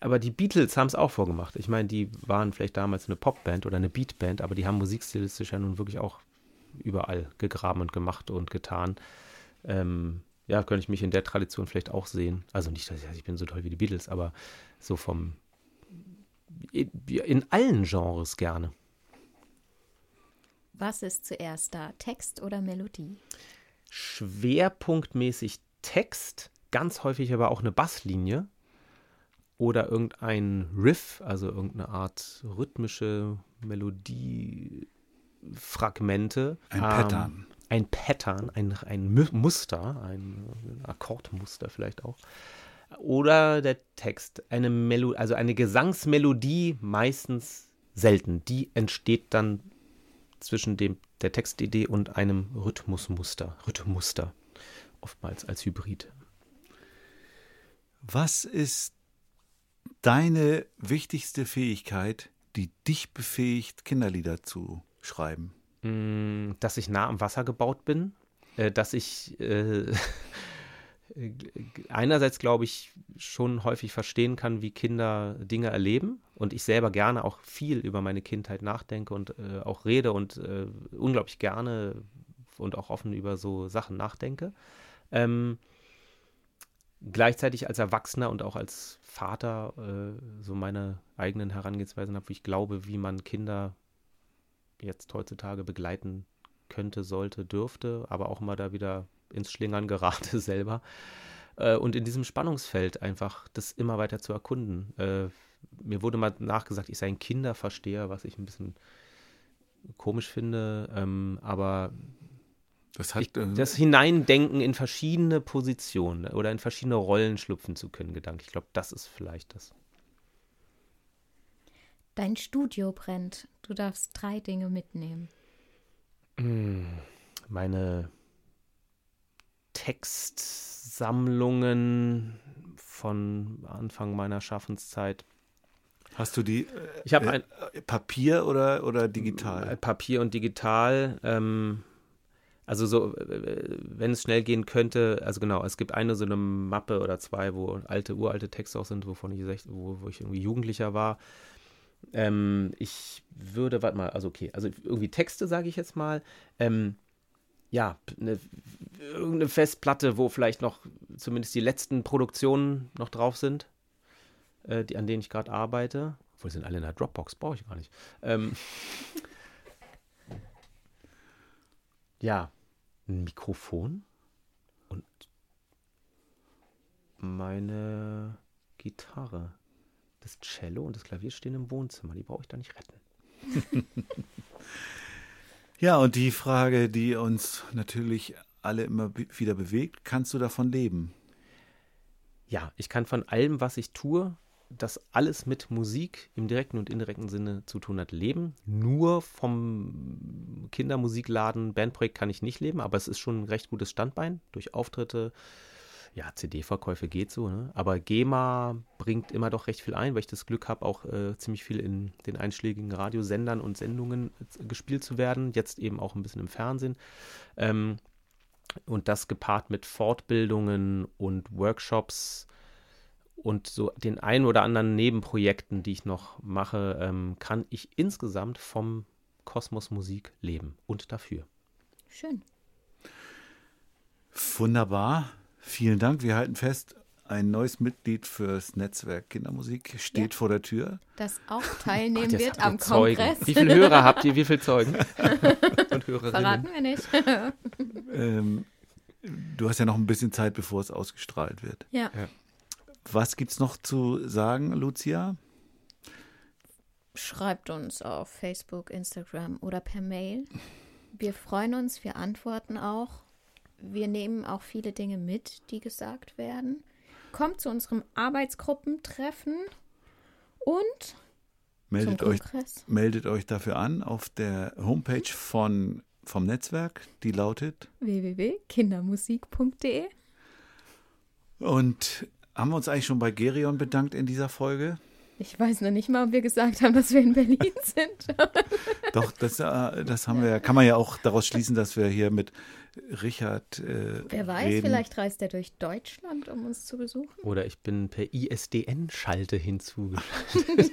aber die Beatles haben es auch vorgemacht. Ich meine, die waren vielleicht damals eine Popband oder eine Beatband, aber die haben musikstilistisch ja nun wirklich auch überall gegraben und gemacht und getan. Ähm, ja, könnte ich mich in der Tradition vielleicht auch sehen. Also nicht, dass ich, ich bin so toll wie die Beatles, aber so vom in allen Genres gerne. Was ist zuerst da, Text oder Melodie? Schwerpunktmäßig Text, ganz häufig aber auch eine Basslinie oder irgendein Riff, also irgendeine Art rhythmische Melodiefragmente. Ein Ähm, Pattern. ein Pattern, ein, ein Mu- Muster, ein Akkordmuster vielleicht auch. Oder der Text, eine Melo also eine Gesangsmelodie meistens selten. Die entsteht dann zwischen dem, der Textidee und einem Rhythmusmuster, Rhythmuster, oftmals als Hybrid. Was ist deine wichtigste Fähigkeit, die dich befähigt, Kinderlieder zu schreiben? Mm, dass ich nah am Wasser gebaut bin, äh, dass ich äh, einerseits, glaube ich, schon häufig verstehen kann, wie Kinder Dinge erleben und ich selber gerne auch viel über meine Kindheit nachdenke und äh, auch rede und äh, unglaublich gerne und auch offen über so Sachen nachdenke. Ähm, gleichzeitig als Erwachsener und auch als Vater äh, so meine eigenen Herangehensweisen habe, wie ich glaube, wie man Kinder jetzt heutzutage begleiten könnte, sollte, dürfte, aber auch immer da wieder ins Schlingern gerate selber. Äh, und in diesem Spannungsfeld einfach das immer weiter zu erkunden. Äh, mir wurde mal nachgesagt, ich sei ein Kinderversteher, was ich ein bisschen komisch finde, ähm, aber Das hat, ich, äh, das Hineindenken in verschiedene Positionen oder in verschiedene Rollen schlüpfen zu können, Gedanke. Ich glaube, das ist vielleicht das. Dein Studio brennt. Du darfst drei Dinge mitnehmen. Mm, Meine Textsammlungen von Anfang meiner Schaffenszeit. Hast du die Ich habe äh, ein äh, Papier oder, oder digital? Papier und digital. Ähm, also so, äh, wenn es schnell gehen könnte, also genau, es gibt eine so eine Mappe oder zwei, wo alte, uralte Texte auch sind, wovon ich, sech- wo, wo ich irgendwie Jugendlicher war. Ähm, ich würde, warte mal, also okay, also irgendwie Texte, sage ich jetzt mal. Ähm, ja, eine, irgendeine Festplatte, wo vielleicht noch zumindest die letzten Produktionen noch drauf sind, äh, die, an denen ich gerade arbeite. Obwohl, sind alle in der Dropbox, brauche ich gar nicht. Ähm, ja, ein Mikrofon und meine Gitarre. Das Cello und das Klavier stehen im Wohnzimmer. Die brauche ich da nicht retten. Ja, und die Frage, die uns natürlich alle immer wieder bewegt, kannst du davon leben? Ja, ich kann von allem, was ich tue, das alles mit Musik im direkten und indirekten Sinne zu tun hat, leben. Nur vom Kindermusikladen, Bandprojekt kann ich nicht leben, aber es ist schon ein recht gutes Standbein durch Auftritte. Ja, CD-Verkäufe geht so, ne? aber GEMA bringt immer doch recht viel ein, weil ich das Glück habe, auch äh, ziemlich viel in den einschlägigen Radiosendern und Sendungen äh, gespielt zu werden, jetzt eben auch ein bisschen im Fernsehen. Ähm, und das gepaart mit Fortbildungen und Workshops und so den ein oder anderen Nebenprojekten, die ich noch mache, ähm, kann ich insgesamt vom Kosmos Musik leben und dafür. Schön. Wunderbar. Vielen Dank. Wir halten fest, ein neues Mitglied fürs Netzwerk Kindermusik steht vor der Tür. Das auch teilnehmen Ach, das wird am Zeugen. Kongress. Wie viele Hörer habt ihr? Wie viele Zeugen? und Hörerinnen? Verraten wir nicht. Ähm, du hast ja noch ein bisschen Zeit, bevor es ausgestrahlt wird. ja. Ja. Was gibt's noch zu sagen, Lucia? Schreibt uns auf Facebook, Instagram oder per Mail. Wir freuen uns, wir antworten auch. Wir nehmen auch viele Dinge mit, die gesagt werden. Kommt zu unserem Arbeitsgruppentreffen und Meldet euch, meldet euch dafür an auf der Homepage von, vom Netzwerk, die lautet. www.kindermusik.de. Und haben wir uns eigentlich schon bei Gerion bedankt in dieser Folge? Ich weiß noch nicht mal, ob wir gesagt haben, dass wir in Berlin sind. Doch, das, äh, das haben wir, kann man ja auch daraus schließen, dass wir hier mit Richard äh, Wer weiß, reden. vielleicht reist er durch Deutschland, um uns zu besuchen. Oder ich bin per ISDN-Schalte hinzugeschaltet.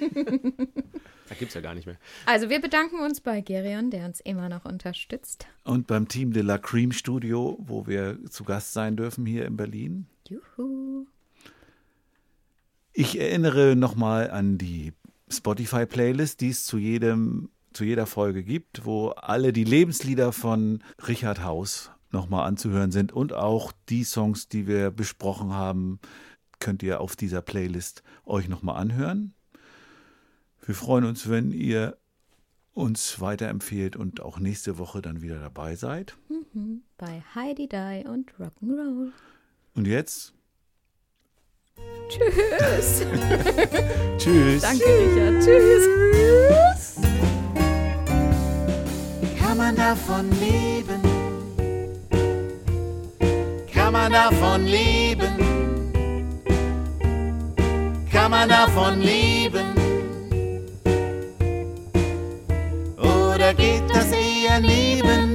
da gibt es ja gar nicht mehr. Also wir bedanken uns bei Gerion, der uns immer noch unterstützt. Und beim Team de la Cream Studio, wo wir zu Gast sein dürfen hier in Berlin. Juhu. Ich erinnere nochmal an die Spotify-Playlist, die es zu jedem, zu jeder Folge gibt, wo alle die Lebenslieder von Richard Haus nochmal anzuhören sind und auch die Songs, die wir besprochen haben, könnt ihr auf dieser Playlist euch nochmal anhören. Wir freuen uns, wenn ihr uns weiterempfehlt und auch nächste Woche dann wieder dabei seid. Mhm. Bei Heidi Die und Rock'n'Roll. Und jetzt? Tschüss. Tschüss. Danke, Richard. Tschüss. Kann man davon leben? Kann man davon leben? Kann man davon leben? Oder geht das eher neben?